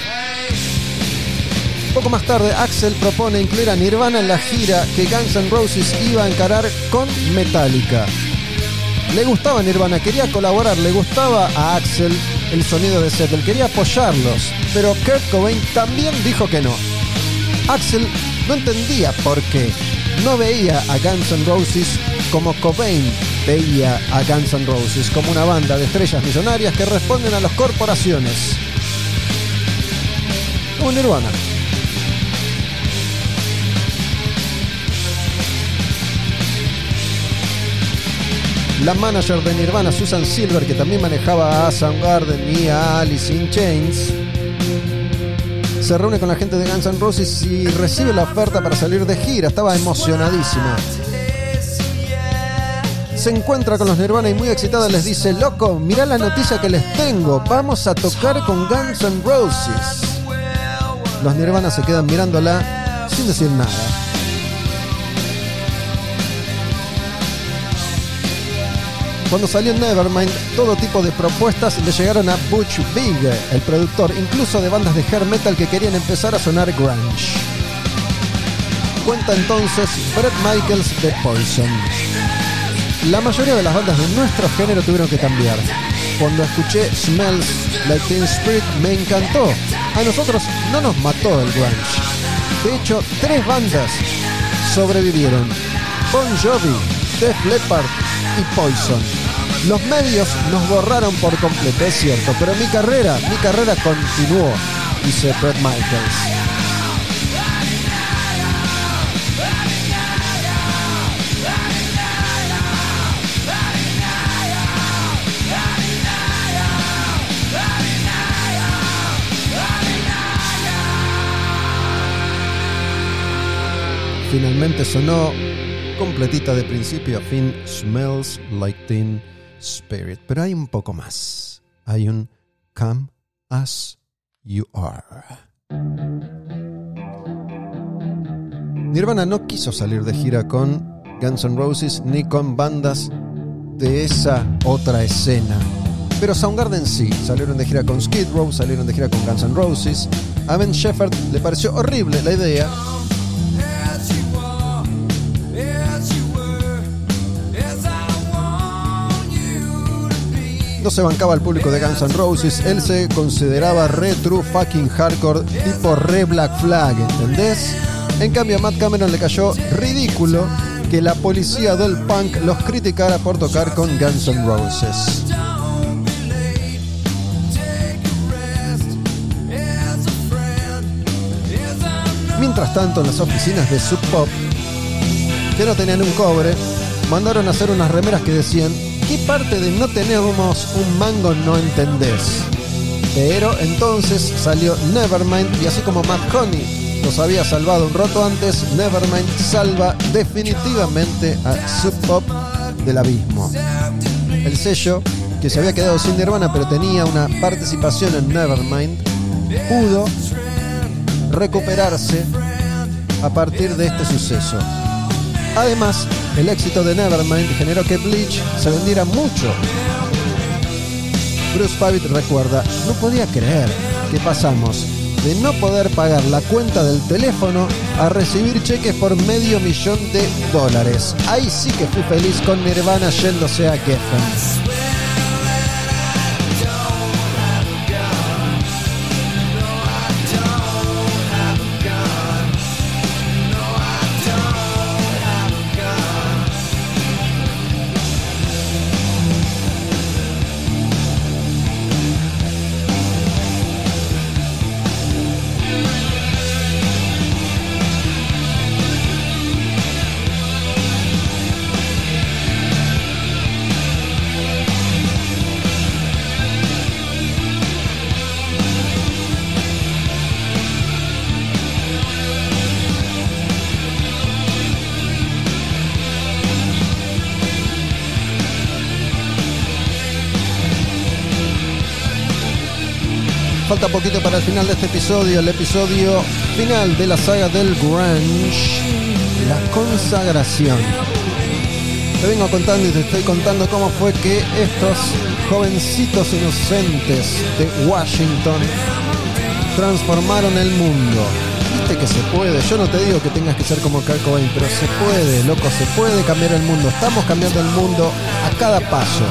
Poco más tarde, Axel propone incluir a Nirvana en la gira que Guns N' Roses iba a encarar con Metallica. Le gustaba Nirvana, quería colaborar, le gustaba a Axel el sonido de Settle, quería apoyarlos, pero Kurt Cobain también dijo que no. Axel no entendía por qué. No veía a Guns N' Roses como Cobain veía a Guns N' Roses, como una banda de estrellas millonarias que responden a las corporaciones. Como Nirvana. La manager de Nirvana, Susan Silver, que también manejaba a Soundgarden y a Alice in Chains, se reúne con la gente de Guns N' Roses y recibe la oferta para salir de gira. Estaba emocionadísima. Se encuentra con los Nirvana y muy excitada les dice, loco, mirá la noticia que les tengo, vamos a tocar con Guns N' Roses. Los Nirvana se quedan mirándola sin decir nada. Cuando salió Nevermind, todo tipo de propuestas le llegaron a Butch Vig, el productor, incluso de bandas de hair metal que querían empezar a sonar grunge. Cuenta entonces Brett Michaels de Poison. La mayoría de las bandas de nuestro género tuvieron que cambiar. Cuando escuché Smells Like Teen Spirit me encantó. A nosotros no nos mató el grunge. De hecho, tres bandas sobrevivieron. Bon Jovi, Def Leppard y Poison. Los medios nos borraron por completo, es cierto, pero mi carrera, mi carrera continuó, dice Brett Michaels. Finalmente sonó completita de principio a fin Smells Like Teen Spirit. Pero hay un poco más. Hay un Come As You Are. Nirvana no quiso salir de gira con Guns N' Roses ni con bandas de esa otra escena. Pero Soundgarden sí, salieron de gira con Skid Row, salieron de gira con Guns N' Roses. A Ben Shepard le pareció horrible la idea no se bancaba al público de Guns N' Roses, él se consideraba re true fucking hardcore, tipo re Black Flag, ¿entendés? En cambio a Matt Cameron le cayó ridículo que la policía del punk los criticara por tocar con Guns N' Roses. Mientras tanto, en las oficinas de Sub Pop, que no tenían un cobre, mandaron a hacer unas remeras que decían ¿qué parte de no tenemos un mango no entendés? Pero entonces salió Nevermind y así como Matt Honey nos había salvado un rato antes, Nevermind salva definitivamente a Sub Pop del abismo. El sello, que se había quedado sin Nirvana pero tenía una participación en Nevermind, pudo recuperarse a partir de este suceso. Además, el éxito de Nevermind generó que Bleach se vendiera mucho. Bruce Pavitt recuerda, no podía creer que pasamos de no poder pagar la cuenta del teléfono a recibir cheques por medio millón de dólares. Ahí sí que fui feliz con Nirvana yéndose a Geffen. El final de este episodio, el episodio final de la saga del grunge, la consagración. Te vengo contando y te estoy contando cómo fue que estos jovencitos inocentes de Washington transformaron el mundo. Viste que se puede, yo no te digo que tengas que ser como Kurt Cobain, pero se puede, loco, se puede cambiar el mundo. Estamos cambiando el mundo a cada paso.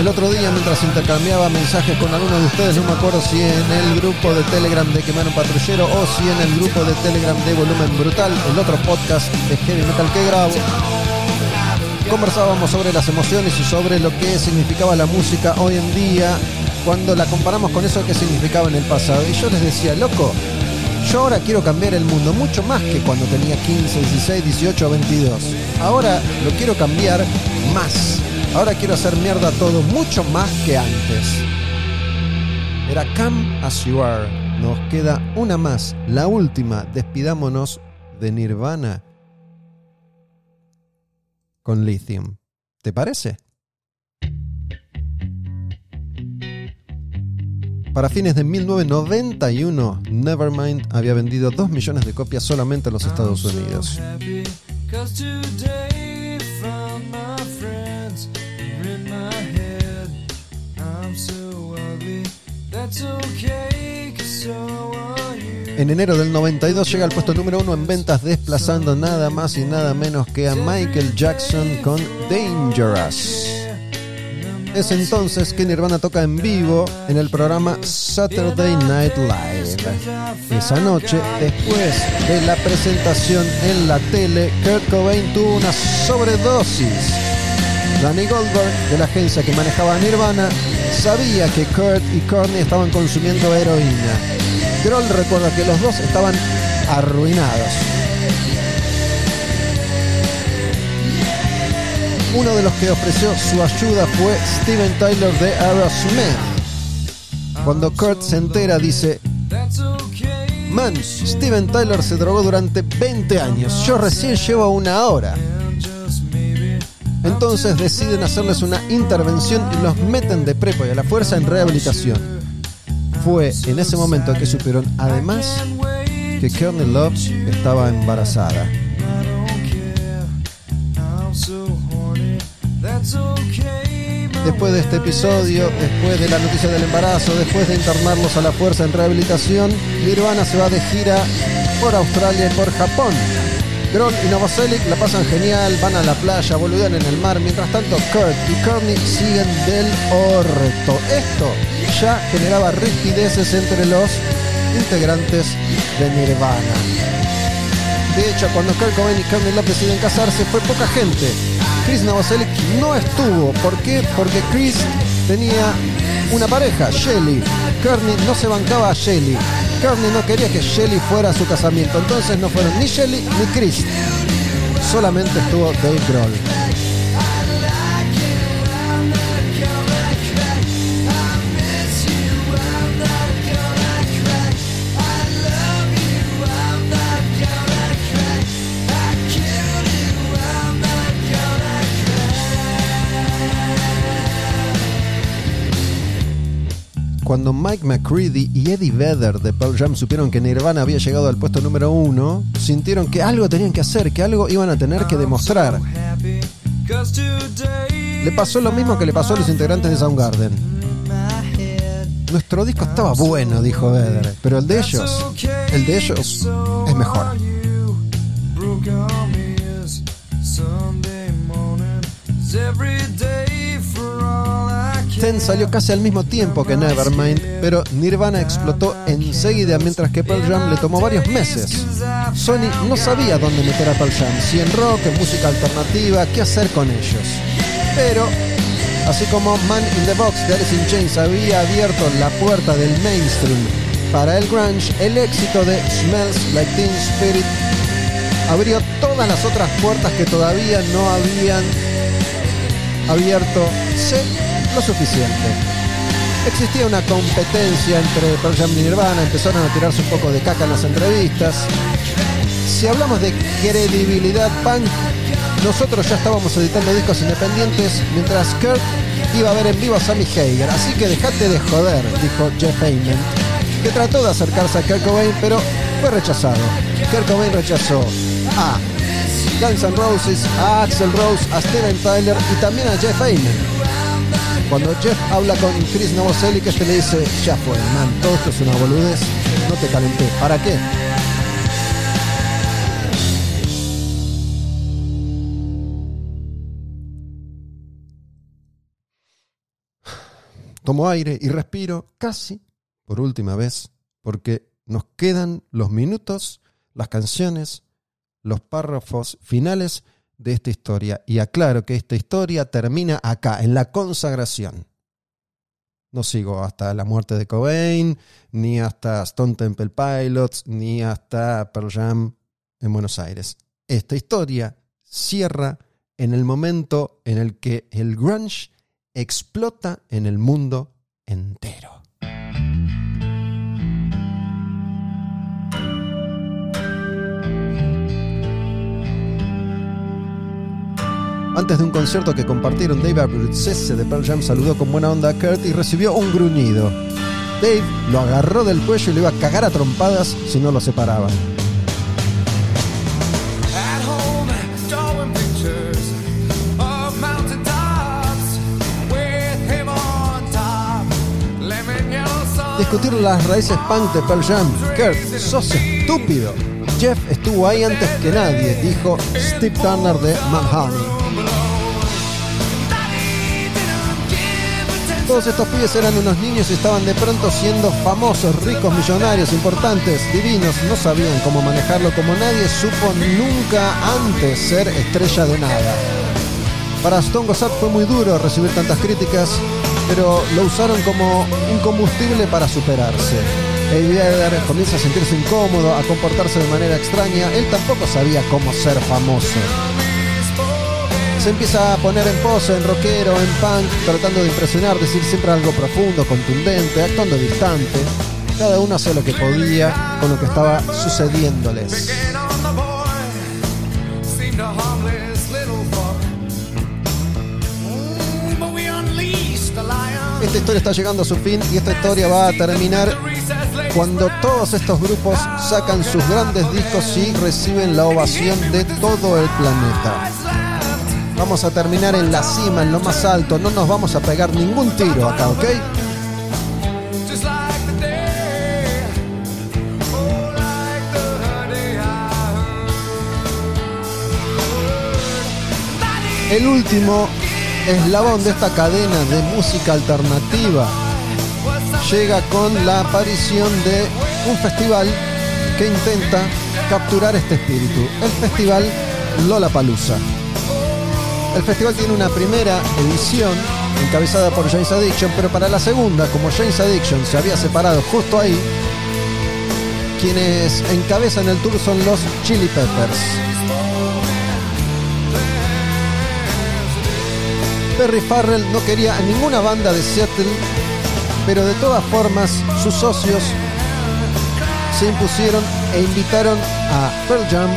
El otro día, mientras intercambiaba mensajes con algunos de ustedes, no me acuerdo si en el grupo de Telegram de Quemar un Patrullero o si en el grupo de Telegram de Volumen Brutal, el otro podcast de Heavy Metal que grabo, conversábamos sobre las emociones y sobre lo que significaba la música hoy en día cuando la comparamos con eso que significaba en el pasado. Y yo les decía, loco, yo ahora quiero cambiar el mundo mucho más que cuando tenía 15, 16, 18 o 22. Ahora lo quiero cambiar más Ahora quiero hacer mierda todo mucho más que antes. Era Come As You Are. Nos queda una más, la última. Despidámonos de Nirvana con Lithium. ¿Te parece? Para fines de 1991, Nevermind había vendido 2 millones de copias solamente en los Estados Unidos. En enero del 92 llega al puesto número uno en ventas desplazando nada más y nada menos que a Michael Jackson con Dangerous. Es entonces que Nirvana toca en vivo en el programa Saturday Night Live. Esa noche, después de la presentación en la tele, Kurt Cobain tuvo una sobredosis. Danny Goldberg, de la agencia que manejaba Nirvana, sabía que Kurt y Courtney estaban consumiendo heroína. Grohl recuerda que los dos estaban arruinados. Uno de los que ofreció su ayuda fue Steven Tyler de Aerosmith. Cuando Kurt se entera dice, Man, Steven Tyler se drogó durante 20 años, yo recién llevo una hora. Entonces deciden hacerles una intervención y los meten de prepo y a la fuerza en rehabilitación. Fue en ese momento que supieron además que Courtney Love estaba embarazada. Después de este episodio, después de la noticia del embarazo, después de internarlos a la fuerza en rehabilitación, Nirvana se va de gira por Australia y por Japón Gron y Novoselic la pasan genial, van a la playa, boludean en el mar. Mientras tanto, Kurt y Courtney siguen del orto. Esto ya generaba rigideces entre los integrantes de Nirvana. De hecho, cuando Kurt Cobain y Courtney Love deciden casarse, fue poca gente. Chris Novoselic no estuvo. ¿Por qué? Porque Chris tenía una pareja, Shelly. Courtney no se bancaba a Shelly. Courtney no quería que Shelly fuera a su casamiento, entonces no fueron ni Shelly ni Chris. Solamente estuvo Dave Grohl. Cuando Mike McCready y Eddie Vedder de Pearl Jam supieron que Nirvana había llegado al puesto número uno, sintieron que algo tenían que hacer, que algo iban a tener que demostrar. Le pasó lo mismo que le pasó a los integrantes de Soundgarden. Nuestro disco estaba bueno, dijo Vedder, pero el de ellos, el de ellos es mejor. Ten salió casi al mismo tiempo que Nevermind, pero Nirvana explotó enseguida mientras que Pearl Jam le tomó varios meses. Sony no sabía dónde meter a Pearl Jam, si en rock, en música alternativa, qué hacer con ellos. Pero, así como Man in the Box de Alice in Chains había abierto la puerta del mainstream para el grunge, el éxito de Smells Like Teen Spirit abrió todas las otras puertas que todavía no habían abierto lo suficiente. Existía una competencia entre Pearl Jam y Nirvana, empezaron a tirarse un poco de caca en las entrevistas. Si hablamos de credibilidad punk, nosotros ya estábamos editando discos independientes mientras Kurt iba a ver en vivo a Sammy Hager. Así que dejate de joder, dijo Jeff Ayman, que trató de acercarse a Kurt Cobain, pero fue rechazado. Kurt Cobain rechazó a Guns N' Roses, a Axel Rose, a Steven Tyler y también a Jeff Ayman. Cuando Jeff habla con Chris Novoselic, este le dice, ya fue, man, todo esto es una boludez, no te calenté. ¿Para qué? Tomo aire y respiro casi por última vez, porque nos quedan los minutos, las canciones, los párrafos finales de esta historia. Y aclaro que esta historia termina acá, en la consagración. No sigo hasta la muerte de Cobain, ni hasta Stone Temple Pilots, ni hasta Pearl Jam en Buenos Aires. Esta historia cierra en el momento en el que el grunge explota en el mundo entero. Antes de un concierto que compartieron, Dave Abruzzese de Pearl Jam saludó con buena onda a Kurt y recibió un gruñido. Dave lo agarró del cuello y le iba a cagar a trompadas si no lo separaban. Discutir las raíces punk de Pearl Jam. Kurt, sos estúpido. Jeff estuvo ahí antes que nadie, dijo Steve Turner de Manhattan. Todos estos pibes eran unos niños y estaban de pronto siendo famosos, ricos, millonarios, importantes, divinos. No sabían cómo manejarlo como nadie supo nunca antes ser estrella de nada. Para Stone Gossard fue muy duro recibir tantas críticas, pero lo usaron como un combustible para superarse. Eddie comienza a sentirse incómodo, a comportarse de manera extraña. Él tampoco sabía cómo ser famoso se empieza a poner en pose, en rockero, en punk, tratando de impresionar, decir siempre algo profundo, contundente, actuando distante. Cada uno hacía lo que podía con lo que estaba sucediéndoles. Esta historia está llegando a su fin y esta historia va a terminar cuando todos estos grupos sacan sus grandes discos y reciben la ovación de todo el planeta. Vamos a terminar en la cima, en lo más alto. No nos vamos a pegar ningún tiro acá, ¿ok? El último eslabón de esta cadena de música alternativa llega con la aparición de un festival que intenta capturar este espíritu. El festival Lola Palusa. El festival tiene una primera edición encabezada por James Addiction, pero para la segunda, como James Addiction se había separado justo ahí, quienes encabezan el tour son los Chili Peppers. Perry Farrell no quería a ninguna banda de Seattle, pero de todas formas sus socios se impusieron e invitaron a Pearl Jam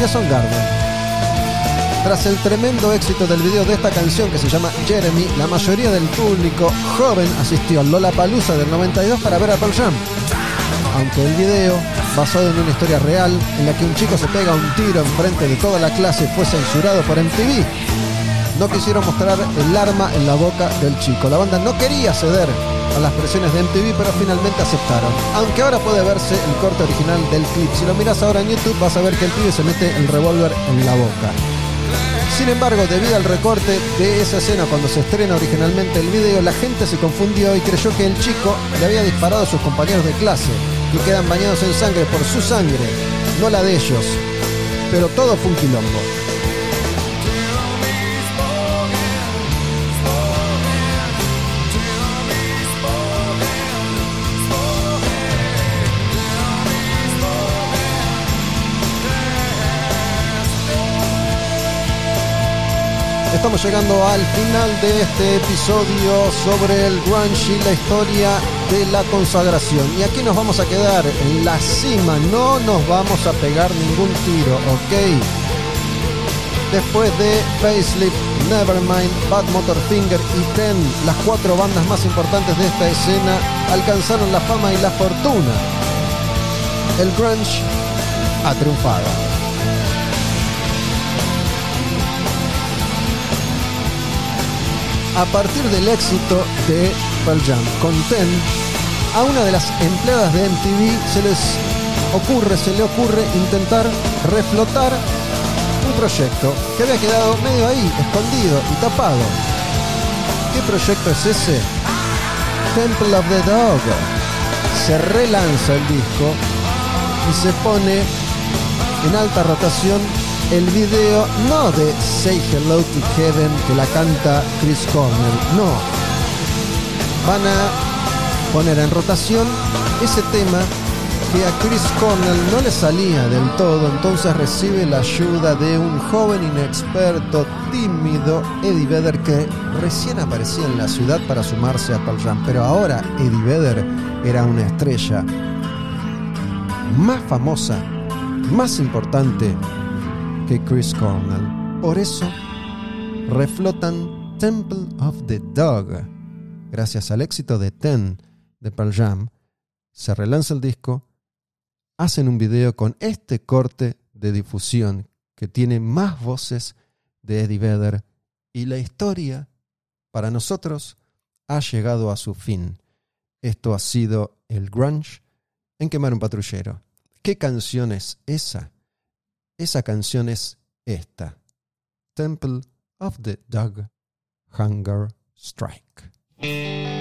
y a Soundgarden. Tras el tremendo éxito del video de esta canción que se llama Jeremy, la mayoría del público joven asistió al Lola Palusa del 92 para ver a Pearl Jam. Aunque el video, basado en una historia real en la que un chico se pega un tiro enfrente de toda la clase, fue censurado por MTV, no quisieron mostrar el arma en la boca del chico. La banda no quería ceder a las presiones de MTV, pero finalmente aceptaron. Aunque ahora puede verse el corte original del clip. Si lo miras ahora en YouTube vas a ver que el pibe se mete el revólver en la boca. Sin embargo, debido al recorte de esa escena cuando se estrena originalmente el video, la gente se confundió y creyó que el chico le había disparado a sus compañeros de clase, que quedan bañados en sangre por su sangre, no la de ellos. Pero todo fue un quilombo. Estamos llegando al final de este episodio sobre el grunge y la historia de la consagración. Y aquí nos vamos a quedar en la cima, no nos vamos a pegar ningún tiro, ¿ok? Después de Facelift, Nevermind, Bad Motorfinger y Ten, las cuatro bandas más importantes de esta escena alcanzaron la fama y la fortuna. El grunge ha triunfado. A partir del éxito de Pearl Jam con Ten, a una de las empleadas de MTV se les ocurre, se le ocurre intentar reflotar un proyecto que había quedado medio ahí, escondido y tapado. ¿Qué proyecto es ese? Temple of the Dog. Se relanza el disco y se pone en alta rotación el video no de Say Hello to Heaven que la canta Chris Cornell, no. Van a poner en rotación ese tema que a Chris Cornell no le salía del todo, entonces recibe la ayuda de un joven inexperto, tímido Eddie Vedder que recién aparecía en la ciudad para sumarse a Pearl Jam, pero ahora Eddie Vedder era una estrella más famosa, más importante que Chris Cornell. Por eso reflotan Temple of the Dog. Gracias al éxito de Ten de Pearl Jam, se relanza el disco, hacen un video con este corte de difusión que tiene más voces de Eddie Vedder y la historia, para nosotros, ha llegado a su fin. Esto ha sido el grunge en Quemar un Patrullero. ¿Qué canción es esa? Esa canción es esta. Temple of the Dog Hunger Strike.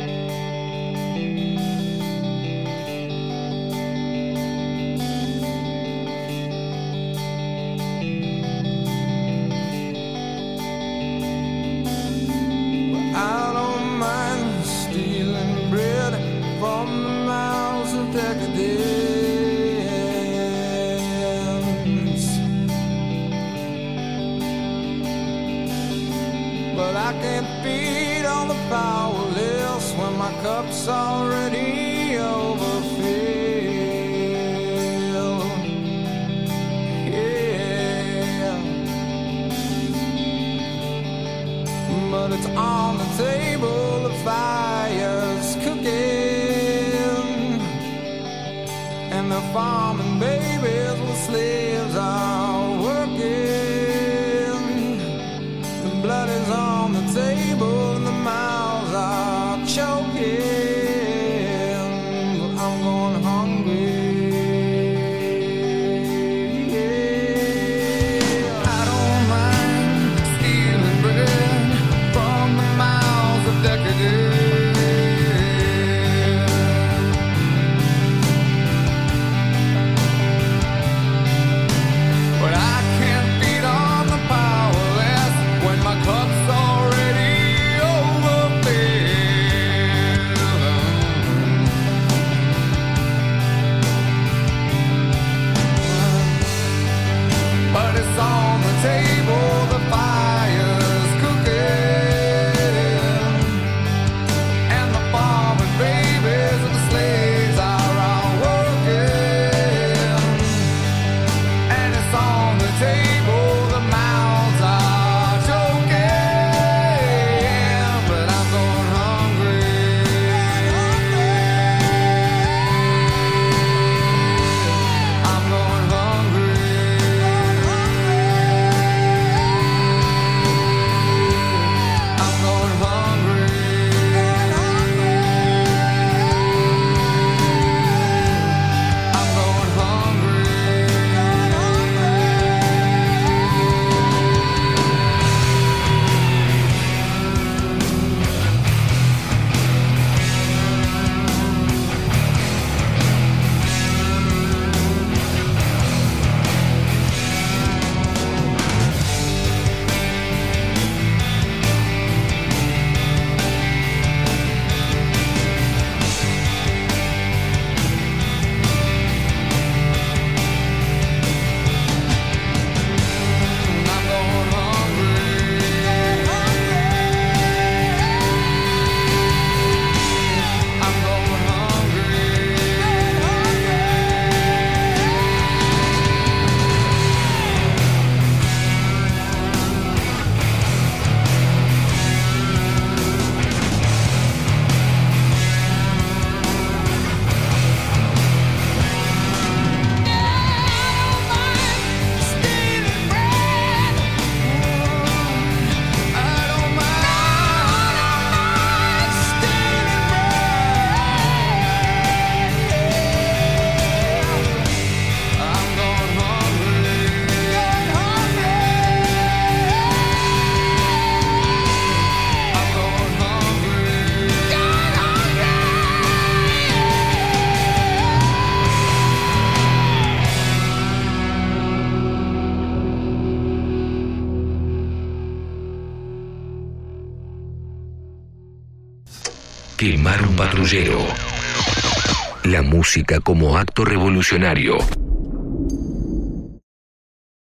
Powerless when my cup's already overfilled. Yeah, but it's on the table, the fire's cooking, and the farming La música como acto revolucionario.